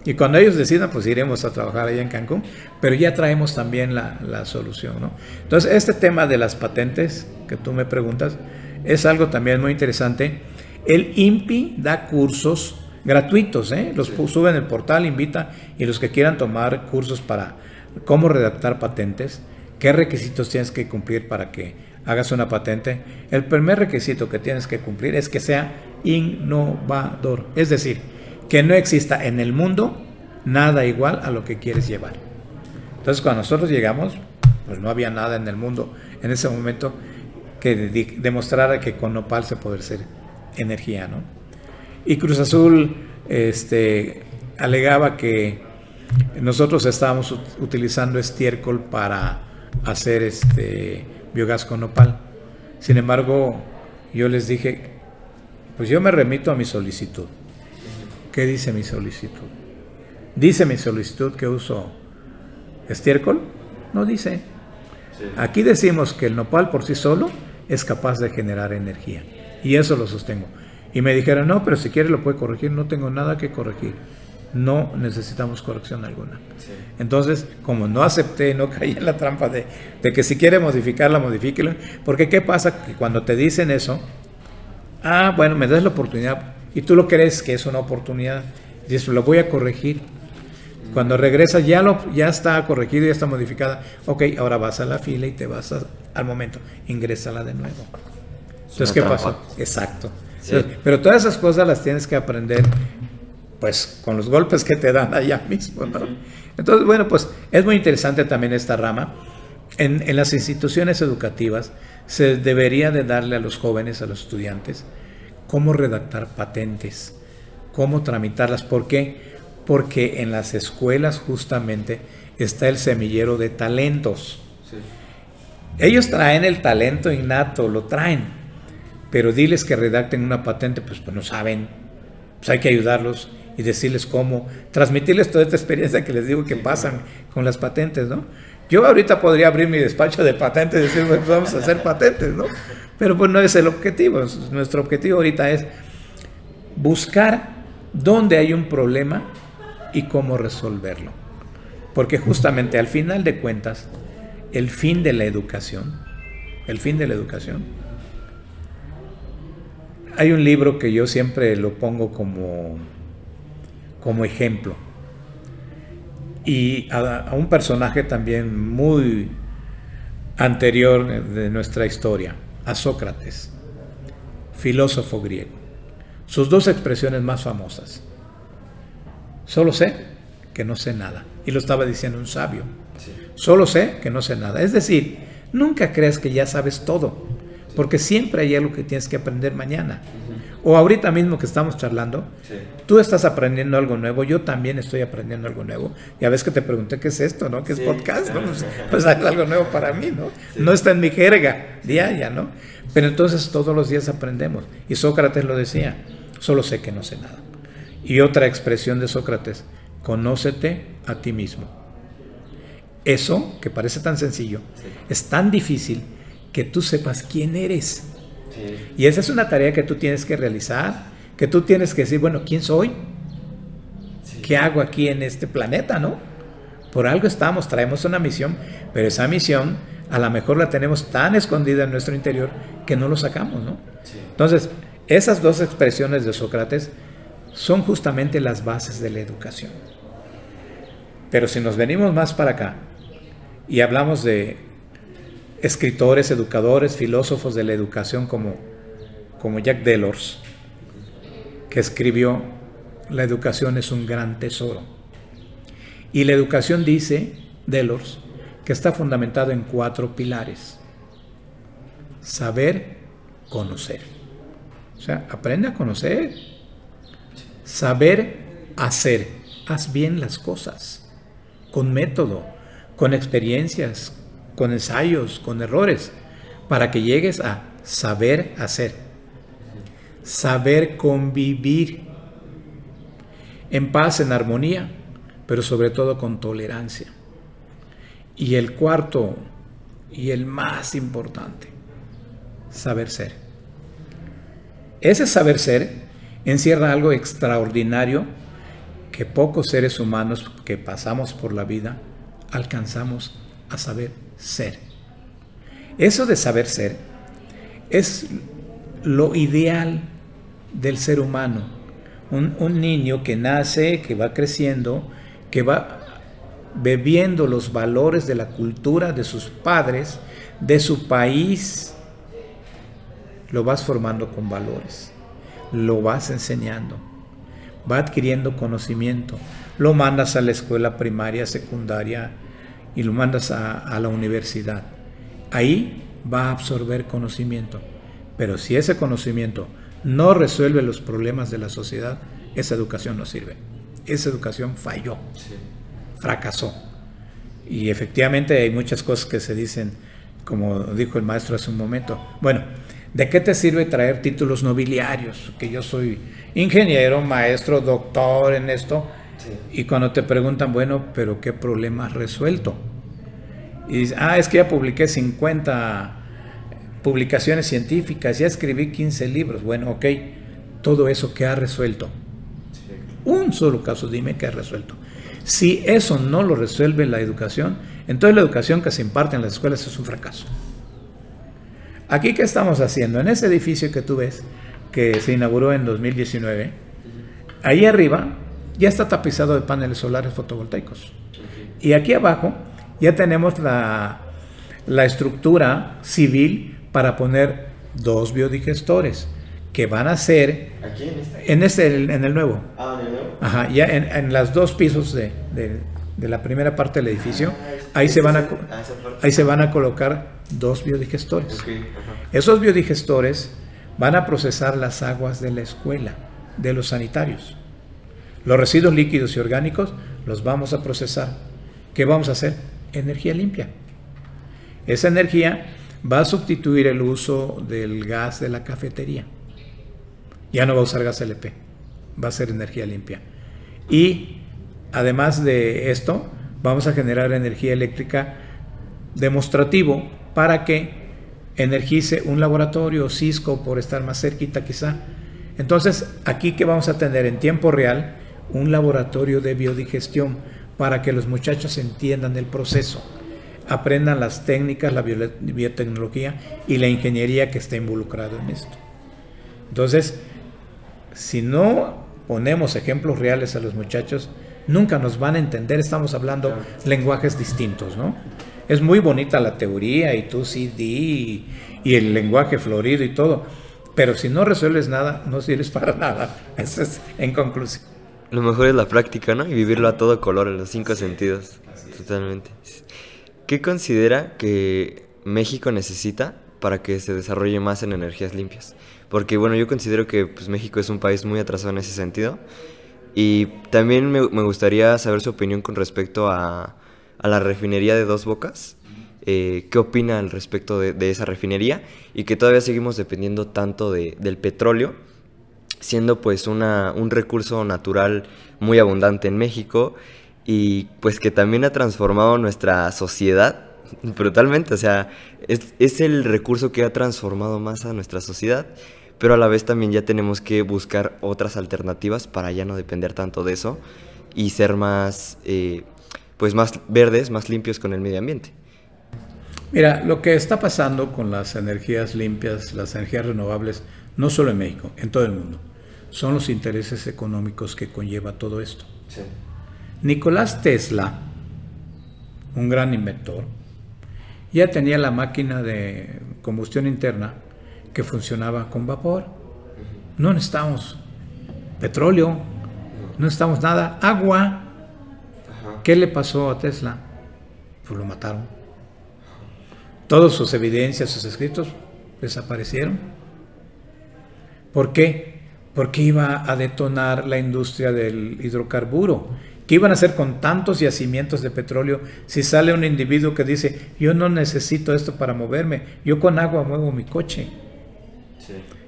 Y cuando ellos decidan, pues iremos a trabajar allá en Cancún, pero ya traemos también la, la solución, ¿no? Entonces, este tema de las patentes que tú me preguntas es algo también muy interesante. El INPI da cursos gratuitos, ¿eh? los sube en el portal, invita y los que quieran tomar cursos para cómo redactar patentes, qué requisitos tienes que cumplir para que hagas una patente. El primer requisito que tienes que cumplir es que sea innovador, es decir, que no exista en el mundo nada igual a lo que quieres llevar. Entonces cuando nosotros llegamos, pues no había nada en el mundo en ese momento que demostrara que con nopal se puede hacer energía, ¿no? Y Cruz Azul este, alegaba que nosotros estábamos utilizando estiércol para hacer este biogás con nopal. Sin embargo, yo les dije, pues yo me remito a mi solicitud. ¿Qué dice mi solicitud? ¿Dice mi solicitud que uso estiércol? No dice. Aquí decimos que el nopal por sí solo es capaz de generar energía. Y eso lo sostengo. Y me dijeron, no, pero si quiere lo puede corregir, no tengo nada que corregir. No necesitamos corrección alguna. Entonces, como no acepté, no caí en la trampa de, que si quiere modificarla, modifíquela. Porque ¿qué pasa? Que cuando te dicen eso, ah, bueno, me das la oportunidad y tú lo crees que es una oportunidad, y dices, lo voy a corregir. Cuando regresas ya, lo, ya está corregido, ya está modificada. Ok, ahora vas a la fila y te vas al momento, ingrésala de nuevo. Entonces, ¿qué pasa? Exacto. pero todas esas cosas las tienes que aprender pues con los golpes que te dan allá mismo. Entonces, bueno, pues es muy interesante también esta rama. En, en, las instituciones educativas se debería de darle a los jóvenes, a los estudiantes, cómo redactar patentes, cómo tramitarlas. ¿Por qué? Porque en las escuelas justamente está el semillero de talentos. Ellos traen el talento innato, lo traen, pero diles que redacten una patente, pues, pues no saben. Pues hay que ayudarlos y decirles cómo, transmitirles toda esta experiencia que les digo que pasan con las patentes, ¿no? Yo ahorita podría abrir mi despacho de patentes y decir, pues vamos a hacer patentes, ¿no? Pero pues no es el objetivo. Nuestro objetivo ahorita es buscar dónde hay un problema y cómo resolverlo. Porque justamente al final de cuentas, el fin de la educación, el fin de la educación, hay un libro que yo siempre lo pongo como, como ejemplo. Y a, a un personaje también muy anterior de nuestra historia a Sócrates, filósofo griego. Sus dos expresiones más famosas. Solo sé que no sé nada. Y lo estaba diciendo un sabio. Solo sé que no sé nada. Es decir, nunca creas que ya sabes todo, porque siempre hay algo que tienes que aprender mañana o ahorita mismo que estamos charlando, tú estás aprendiendo algo nuevo, yo también estoy aprendiendo algo nuevo. Ya ves que te pregunté qué es esto, ¿no? ¿Qué es podcast? Pues, pues, es algo nuevo para mí, ¿no? No está en mi jerga diaria, ¿no? Pero entonces todos los días aprendemos. Y Sócrates lo decía, solo sé que no sé nada. Y otra expresión de Sócrates, conócete a ti mismo. Eso, que parece tan sencillo, es tan difícil que tú sepas quién eres. Y esa es una tarea que tú tienes que realizar, que tú tienes que decir, bueno, ¿quién soy? ¿Qué hago aquí en este planeta, no? Por algo estamos, traemos una misión, pero esa misión a lo mejor la tenemos tan escondida en nuestro interior que no lo sacamos, ¿no? Entonces, esas dos expresiones de Sócrates son justamente las bases de la educación. Pero si nos venimos más para acá y hablamos de escritores, educadores, filósofos de la educación como, como Jack Delors, que escribió La educación es un gran tesoro. Y la educación dice, Delors, que está fundamentado en cuatro pilares. Saber, conocer. O sea, aprende a conocer. Saber, hacer. Haz bien las cosas. Con método, con experiencias, con ensayos, con errores, para que llegues a saber hacer. saber convivir en paz, en armonía, pero sobre todo con tolerancia. Y el cuarto y el más importante, saber ser. Ese saber ser encierra algo extraordinario que pocos seres humanos que pasamos por la vida alcanzamos a saber ser. Eso de saber ser es lo ideal del ser humano. Un, un, niño que nace, que va creciendo, que va bebiendo los valores de la cultura de sus padres, de su país, lo vas formando con valores, lo vas enseñando, va adquiriendo conocimiento, lo mandas a la escuela primaria, secundaria y lo mandas a, a la universidad. Ahí va a absorber conocimiento, pero si ese conocimiento no resuelve los problemas de la sociedad, esa educación no sirve. Esa educación falló, fracasó. Y efectivamente hay muchas cosas que se dicen, como dijo el maestro hace un momento. Bueno, ¿de qué te sirve traer títulos nobiliarios? Que yo soy ingeniero, maestro, doctor en esto. Y cuando te preguntan, bueno, pero ¿qué problema has resuelto? Y dices, ah, es que ya publiqué 50 publicaciones científicas, ya escribí 15 libros. Bueno, ok, todo eso que ha resuelto. Un solo caso, dime que ha resuelto. Si eso no lo resuelve la educación, entonces la educación que se imparte en las escuelas es un fracaso. Aquí, ¿qué estamos haciendo? En ese edificio que tú ves, que se inauguró en 2019, ahí arriba ya está tapizado de paneles solares fotovoltaicos. Y aquí abajo ya tenemos la, la estructura civil para poner dos biodigestores que van a ser ¿Aquí en este? en este en el nuevo Ah, ¿en el nuevo? ajá ya en, en las dos pisos de, de- de la primera parte del edificio Ah, es- ahí se van a ah, ahí se van a colocar dos biodigestores esos biodigestores van a procesar las aguas de la escuela de los sanitarios los residuos líquidos y orgánicos los vamos a procesar ¿qué vamos a hacer? Energía limpia esa energía va a sustituir el uso del gas de la cafetería. Ya no va a usar gas LP, va a ser energía limpia. Y además de esto, vamos a generar energía eléctrica demostrativo para que energice un laboratorio, Cisco, por estar más cerquita quizá. Entonces, aquí que vamos a tener en tiempo real un laboratorio de biodigestión para que los muchachos entiendan el proceso aprendan las técnicas, la bio- biotecnología y la ingeniería que está involucrado en esto. Entonces, si no ponemos ejemplos reales a los muchachos, nunca nos van a entender, estamos hablando lenguajes distintos, ¿no? Es muy bonita la teoría y tú sí di y, y el lenguaje florido y todo, pero si no resuelves nada, no sirves para nada. Eso es en conclusión. Lo mejor es la práctica, ¿no? Y vivirlo a todo color, en los cinco sentidos. Totalmente. ¿Qué considera que México necesita para que se desarrolle más en energías limpias? Porque, bueno, yo considero que pues, México es un país muy atrasado en ese sentido. Y también me, me gustaría saber su opinión con respecto a, a la refinería de Dos Bocas. Eh, ¿Qué opina al respecto de, de esa refinería? Y que todavía seguimos dependiendo tanto de- del petróleo siendo pues una, un recurso natural muy abundante en México y pues que también ha transformado nuestra sociedad brutalmente, o sea, es, es el recurso que ha transformado más a nuestra sociedad, pero a la vez también ya tenemos que buscar otras alternativas para ya no depender tanto de eso y ser más, eh, pues más verdes, más limpios con el medio ambiente. Mira, lo que está pasando con las energías limpias, las energías renovables, no solo en México, en todo el mundo, son los intereses económicos que conlleva todo esto. Nicolás Tesla, un gran inventor, ya tenía la máquina de combustión interna que funcionaba con vapor. No necesitamos petróleo, no necesitamos nada, agua. ¿Qué le pasó a Tesla? Pues lo mataron. Todas sus evidencias, sus escritos desaparecieron. ¿Por qué? Porque iba a detonar la industria del hidrocarburo. ¿Qué iban a hacer con tantos yacimientos de petróleo si sale un individuo que dice, yo no necesito esto para moverme, yo con agua muevo mi coche?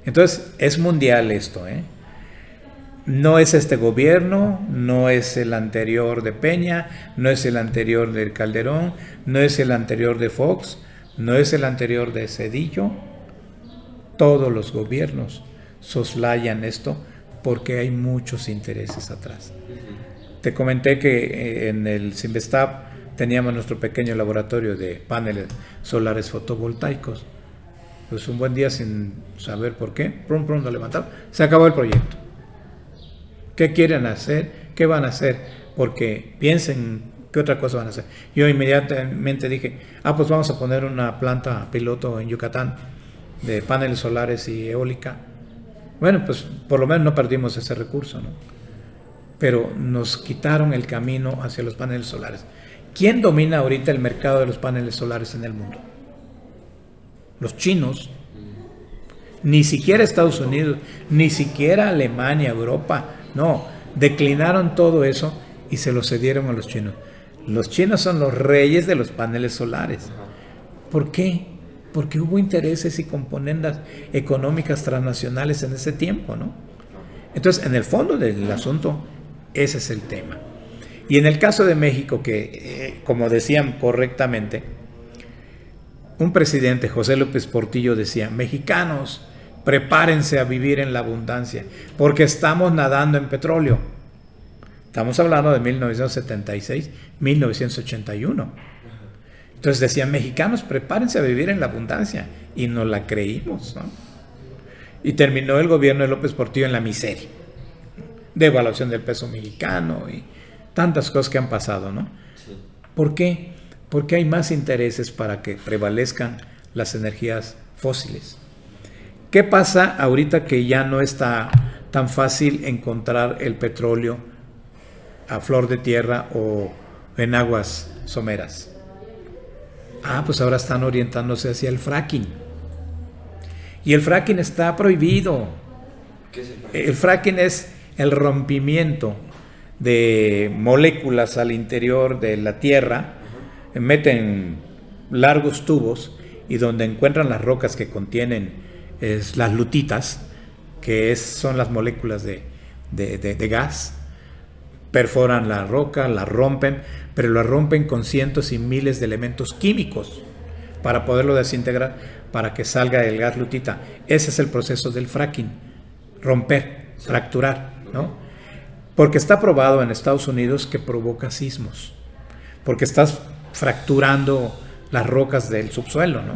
Entonces, es mundial esto, ¿eh? No es este gobierno, no es el anterior de Peña, no es el anterior del Calderón, no es el anterior de Fox, no es el anterior de Cedillo. Todos los gobiernos soslayan esto porque hay muchos intereses atrás. Te comenté que eh, en el Simvestab teníamos nuestro pequeño laboratorio de paneles solares fotovoltaicos. Pues un buen día sin saber por qué, pronto, pronto levantaron, se acabó el proyecto ¿Qué quieren hacer? ¿Qué van a hacer? Porque piensen qué otra cosa van a hacer. Yo inmediatamente dije, ah, pues vamos a poner una planta piloto en Yucatán de paneles solares y eólica. Bueno, pues por lo menos no perdimos ese recurso, ¿no? Pero nos quitaron el camino hacia los paneles solares. ¿Quién domina ahorita el mercado de los paneles solares en el mundo? Los chinos. Ni siquiera Estados Unidos, ni siquiera Alemania, Europa, no, declinaron todo eso y se lo cedieron a los chinos. Los chinos son los reyes de los paneles solares. ¿Por qué? Porque hubo intereses y componendas económicas transnacionales en ese tiempo, ¿no? Entonces, en el fondo del asunto, ese es el tema. Y en el caso de México, que, eh, como decían correctamente, un presidente, José López Portillo, decía, mexicanos, prepárense a vivir en la abundancia, porque estamos nadando en petróleo. Estamos hablando de 1976, 1981. Entonces decían, mexicanos, prepárense a vivir en la abundancia. Y nos la creímos. Y terminó el gobierno de López Portillo en la miseria. Devaluación del peso mexicano y tantas cosas que han pasado. ¿no? ¿Por qué? Porque hay más intereses para que prevalezcan las energías fósiles. ¿Qué pasa ahorita que ya no está tan fácil encontrar el petróleo a flor de tierra o en aguas someras? Ah, pues ahora están orientándose hacia el fracking. Y el fracking está prohibido. ¿Qué es el, fracking? el fracking es el rompimiento de moléculas al interior de la tierra, meten largos tubos y donde encuentran las rocas que contienen es las lutitas, que es, son las moléculas de, gas, perforan la roca, la rompen, pero la rompen con cientos y miles de elementos químicos para poderlo desintegrar, para que salga el gas lutita. Ese es el proceso del fracking, romper, fracturar, ¿no? Porque está probado en Estados Unidos que provoca sismos, porque estás fracturando las rocas del subsuelo, ¿no?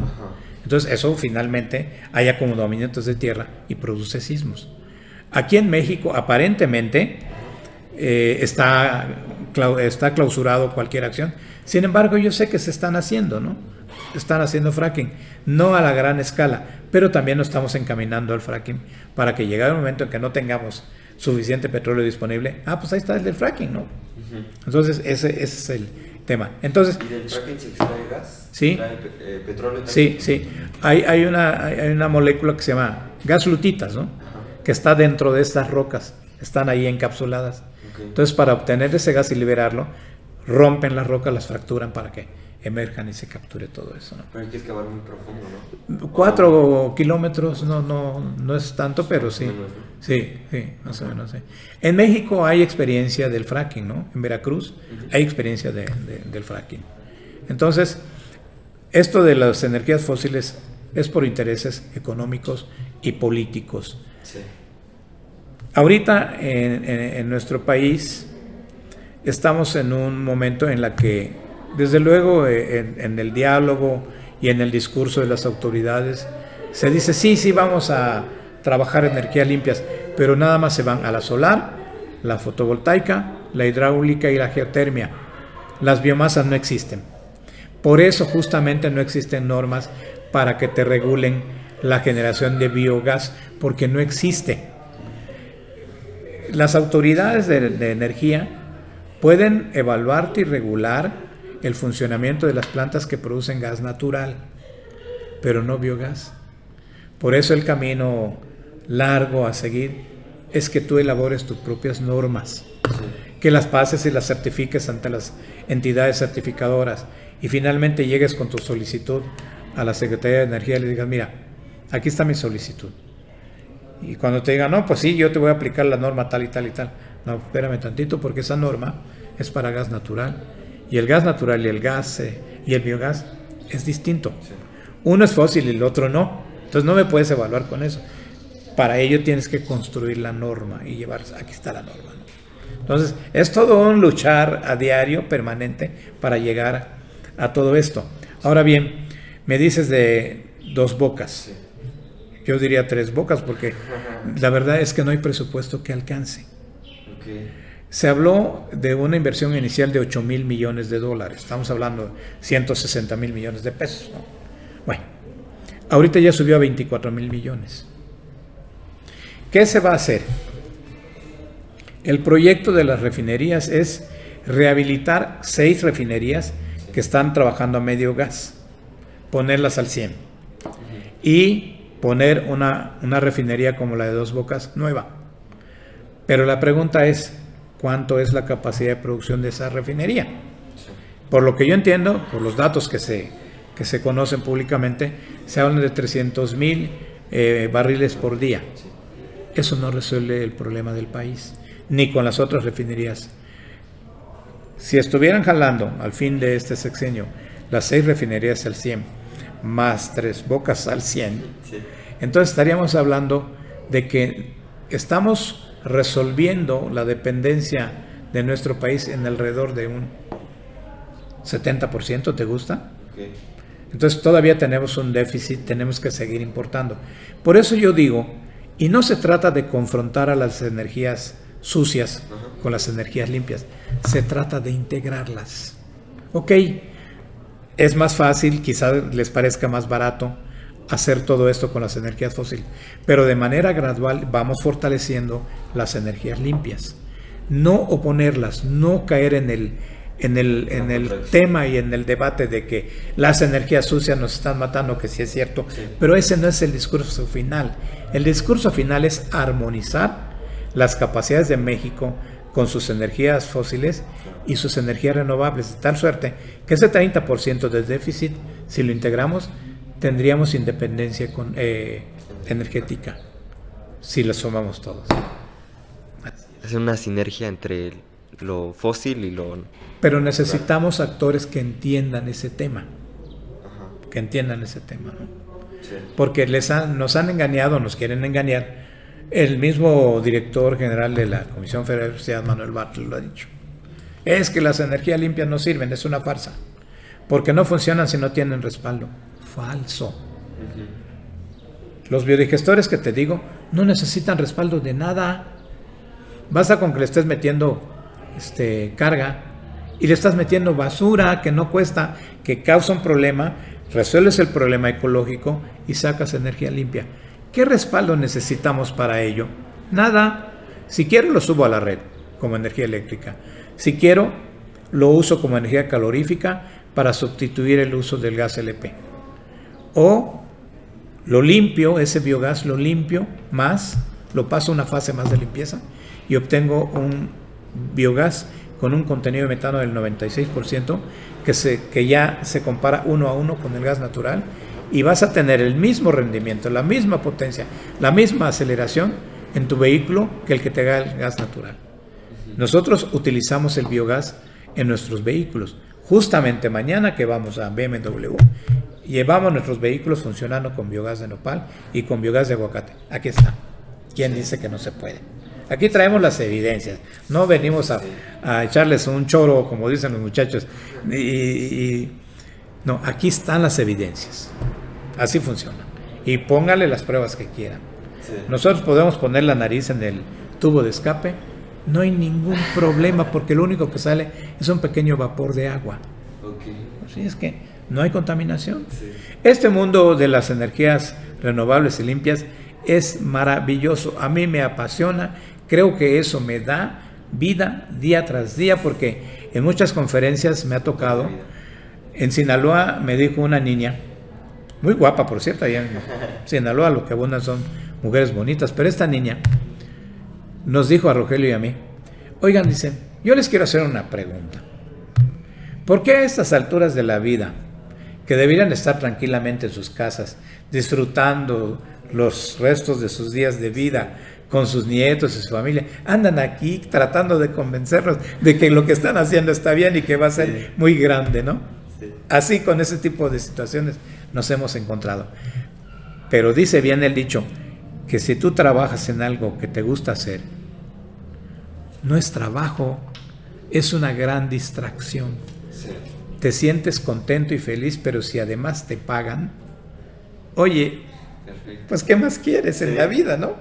Entonces eso finalmente hay acomodamientos de tierra y produce sismos. Aquí en México aparentemente eh, está, está clausurado cualquier acción. Sin embargo, yo sé que se están haciendo, ¿no? Están haciendo fracking, no a la gran escala, pero también nos estamos encaminando al fracking para que llegue el momento en que no tengamos suficiente petróleo disponible. Ah, pues ahí está el del fracking, ¿no? Entonces, ese, ese es el, tema. Entonces, ¿Y del fracking se extrae gas? Sí. Eh, petróleo Sí, sí. Hay, hay, una, hay una molécula que se llama gas lutitas, ¿no? Que está dentro de estas rocas, están ahí encapsuladas. Entonces, para obtener ese gas y liberarlo, rompen las rocas, las fracturan para que emerjan y se capture todo eso. ¿no? Pero hay que excavar muy profundo, ¿no? Cuatro kilómetros no, no, no es tanto, pero sí. Sí, sí, más o menos. Sí. En México hay experiencia del fracking, ¿no? En Veracruz hay experiencia de, del fracking. Entonces, esto de las energías fósiles es por intereses económicos y políticos. Ahorita en, en nuestro país estamos en un momento en la que desde luego, eh, en, el diálogo y en el discurso de las autoridades, se dice, sí, sí, vamos a trabajar energías limpias, pero nada más se van a la solar, la fotovoltaica, la hidráulica y la geotermia. Las biomasas no existen. Por eso justamente no existen normas para que te regulen la generación de biogás, porque no existe. Las autoridades de, energía pueden evaluarte y regular el funcionamiento de las plantas que producen gas natural, pero no biogás. Por eso el camino largo a seguir es que tú elabores tus propias normas, que las pases y las certifiques ante las entidades certificadoras y finalmente llegues con tu solicitud a la Secretaría de Energía y le digas, mira, aquí está mi solicitud. Y cuando te digan, no, pues sí, yo te voy a aplicar la norma tal y tal y tal. No, espérame tantito porque esa norma es para gas natural. Y el gas natural y el gas eh, y el biogás es distinto. Uno es fósil y el otro no. Entonces no me puedes evaluar con eso. Para ello tienes que construir la norma y llevar, aquí está la norma. Entonces es todo un luchar a diario, permanente, para llegar a todo esto. Ahora bien, me dices de dos bocas. Yo diría tres bocas porque la verdad es que no hay presupuesto que alcance. Se habló de una inversión inicial de 8 mil millones de dólares. Estamos hablando de 160 mil millones de pesos. Bueno, ahorita ya subió a 24 mil millones. ¿Qué se va a hacer? El proyecto de las refinerías es rehabilitar seis refinerías que están trabajando a medio gas, ponerlas al 100 y poner una, una refinería como la de Dos Bocas nueva. Pero la pregunta es, ¿cuánto es la capacidad de producción de esa refinería? Por lo que yo entiendo, por los datos que se, que se conocen públicamente, se hablan de 300 mil eh, barriles por día. Eso no resuelve el problema del país, ni con las otras refinerías. Si estuvieran jalando al fin de este sexenio las seis refinerías al 100, más tres bocas al 100, entonces estaríamos hablando de que estamos resolviendo la dependencia de nuestro país en alrededor de un 70%, ¿te gusta? Entonces todavía tenemos un déficit, tenemos que seguir importando. Por eso yo digo, y no se trata de confrontar a las energías sucias con las energías limpias, se trata de integrarlas. Ok, es más fácil, quizás les parezca más barato hacer todo esto con las energías fósiles, pero de manera gradual vamos fortaleciendo las energías limpias. No oponerlas, no caer en el, en el, en el tema y en el debate de que las energías sucias nos están matando, que sí es cierto, pero ese no es el discurso final. El discurso final es armonizar las capacidades de México con sus energías fósiles y sus energías renovables, de tal suerte que ese 30% de déficit, si lo integramos, tendríamos independencia con, eh, energética, si lo sumamos todos. Es una sinergia entre lo fósil y lo... Pero necesitamos actores que entiendan ese tema, que entiendan ese tema, ¿no? Porque les nos han engañado, nos quieren engañar el mismo director general de la Comisión Federal de Universidad, Manuel Bartlett, lo ha dicho. Es que las energías limpias no sirven, es una farsa. Porque no funcionan si no tienen respaldo. Falso. Los biodigestores que te digo no necesitan respaldo de nada. Basta con que le estés metiendo este, carga y le estás metiendo basura que no cuesta, que causa un problema, resuelves el problema ecológico y sacas energía limpia. ¿Qué respaldo necesitamos para ello? Nada. Si quiero lo subo a la red como energía eléctrica. Si quiero lo uso como energía calorífica para sustituir el uso del gas LP. O lo limpio, ese biogás lo limpio más, lo paso a una fase más de limpieza y obtengo un biogás con un contenido de metano del 96% que, se, que ya se compara uno a uno con el gas natural y vas a tener el mismo rendimiento, la misma potencia, la misma aceleración en tu vehículo que el que te da el gas natural. Nosotros utilizamos el biogás en nuestros vehículos. Justamente mañana que vamos a BMW, llevamos nuestros vehículos funcionando con biogás de nopal y con biogás de aguacate. Aquí está. ¿Quién dice que no se puede? Aquí traemos las evidencias. No venimos a, echarles un choro, como dicen los muchachos. y, no, aquí están las evidencias. Así funciona. Y póngale las pruebas que quieran. Nosotros podemos poner la nariz en el tubo de escape, no hay ningún problema porque lo único que sale es un pequeño vapor de agua. Así es que no hay contaminación. Este mundo de las energías renovables y limpias es maravilloso. A mí me apasiona. Creo que eso me da vida día tras día porque en muchas conferencias me ha tocado. En Sinaloa me dijo una niña, muy guapa, por cierto, allá en Sinaloa lo que abundan son mujeres bonitas, pero esta niña nos dijo a Rogelio y a mí, oigan, dice, yo les quiero hacer una pregunta. ¿Por qué a estas alturas de la vida, que deberían estar tranquilamente en sus casas, disfrutando, los restos de sus días de vida con sus nietos y su familia, andan aquí tratando de convencerlos de que lo que están haciendo está bien y que va a ser muy grande, ¿no? Así con ese tipo de situaciones nos hemos encontrado. Pero dice bien el dicho, que si tú trabajas en algo que te gusta hacer, no es trabajo, es una gran distracción. Te sientes contento y feliz, pero si además te pagan, oye, pues ¿qué más quieres en la vida, no?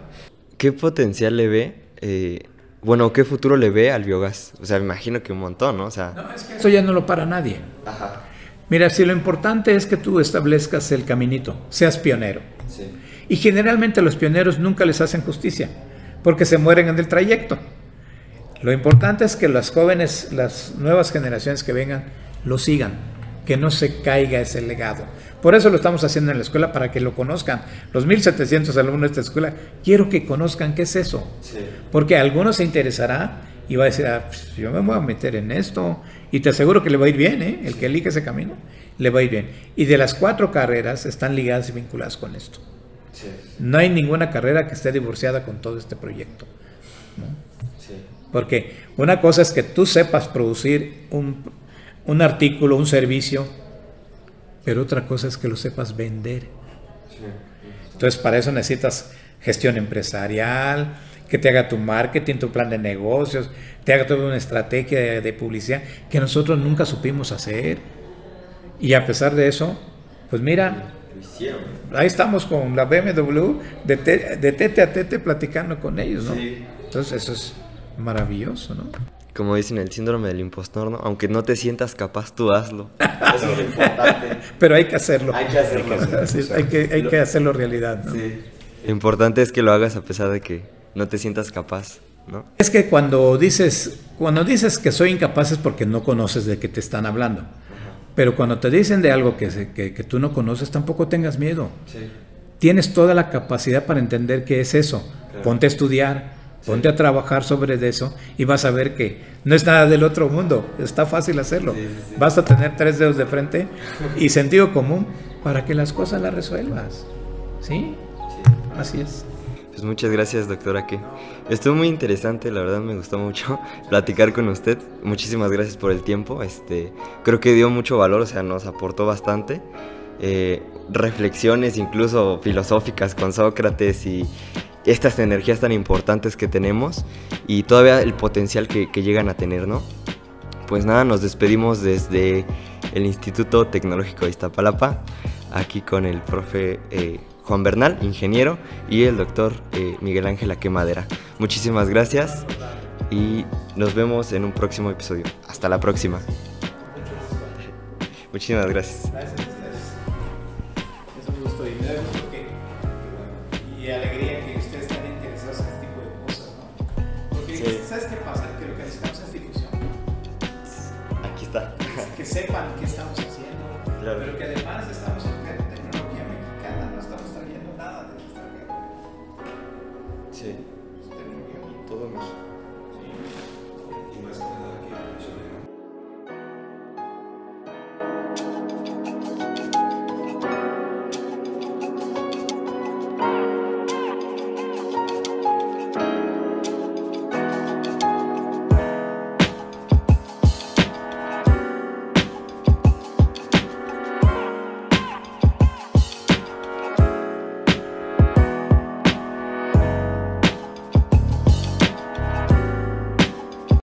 ¿Qué potencial le ve? Eh, bueno, ¿qué futuro le ve al biogás? O sea, me imagino que un montón, ¿no? O sea... No, es que eso ya no lo para nadie. Ajá. Mira, si lo importante es que tú establezcas el caminito, seas pionero. Sí. Y generalmente los pioneros nunca les hacen justicia, porque se mueren en el trayecto. Lo importante es que las jóvenes, las nuevas generaciones que vengan, lo sigan, que no se caiga ese legado. Por eso lo estamos haciendo en la escuela, para que lo conozcan. Los 1.700 alumnos de esta escuela, quiero que conozcan qué es eso. Porque a algunos se interesará y va a decir, ah, pues, yo me voy a meter en esto. Y te aseguro que le va a ir bien, ¿eh? el que elige ese camino, le va a ir bien. Y de las cuatro carreras están ligadas y vinculadas con esto. No hay ninguna carrera que esté divorciada con todo este proyecto. Porque una cosa es que tú sepas producir un, un artículo, un servicio, pero otra cosa es que lo sepas vender. Entonces, para eso necesitas gestión empresarial, que te haga tu marketing, tu plan de negocios, te haga toda una estrategia de, publicidad que nosotros nunca supimos hacer. Y a pesar de eso, pues mira, ahí estamos con la BMW de, de tete a tete platicando con ellos, ¿no? Entonces, eso es maravilloso, ¿no? como dicen, el síndrome del impostor, ¿no? Aunque no te sientas capaz, tú hazlo. Eso es lo importante. Pero hay que hacerlo. Hay que hacerlo. hay, que, hay que hacerlo realidad, ¿no? Sí. Lo importante es que lo hagas a pesar de que no te sientas capaz, ¿no? Es que cuando dices, cuando dices que soy incapaz es porque no conoces de qué te están hablando. Pero cuando te dicen de algo que, que, que, tú no conoces, tampoco tengas miedo. Sí. Tienes toda la capacidad para entender qué es eso. Ponte a estudiar, Ponte a trabajar sobre eso y vas a ver que no es nada del otro mundo, está fácil hacerlo. Vas a tener tres dedos de frente y sentido común para que las cosas las resuelvas. ¿Sí? Así es. Pues muchas gracias, doctora. Que estuvo muy interesante, la verdad me gustó mucho platicar con usted. Muchísimas gracias por el tiempo. Este, creo que dio mucho valor, o sea, nos aportó bastante. Eh, reflexiones incluso filosóficas con Sócrates y estas energías tan importantes que tenemos y todavía el potencial que, llegan a tener, ¿no? Pues nada, nos despedimos desde el Instituto Tecnológico de Iztapalapa, aquí con el profe eh, Juan Bernal, ingeniero, y el doctor eh, Miguel Ángel Aquemadera. Muchísimas gracias y nos vemos en un próximo episodio. Hasta la próxima. Muchísimas gracias.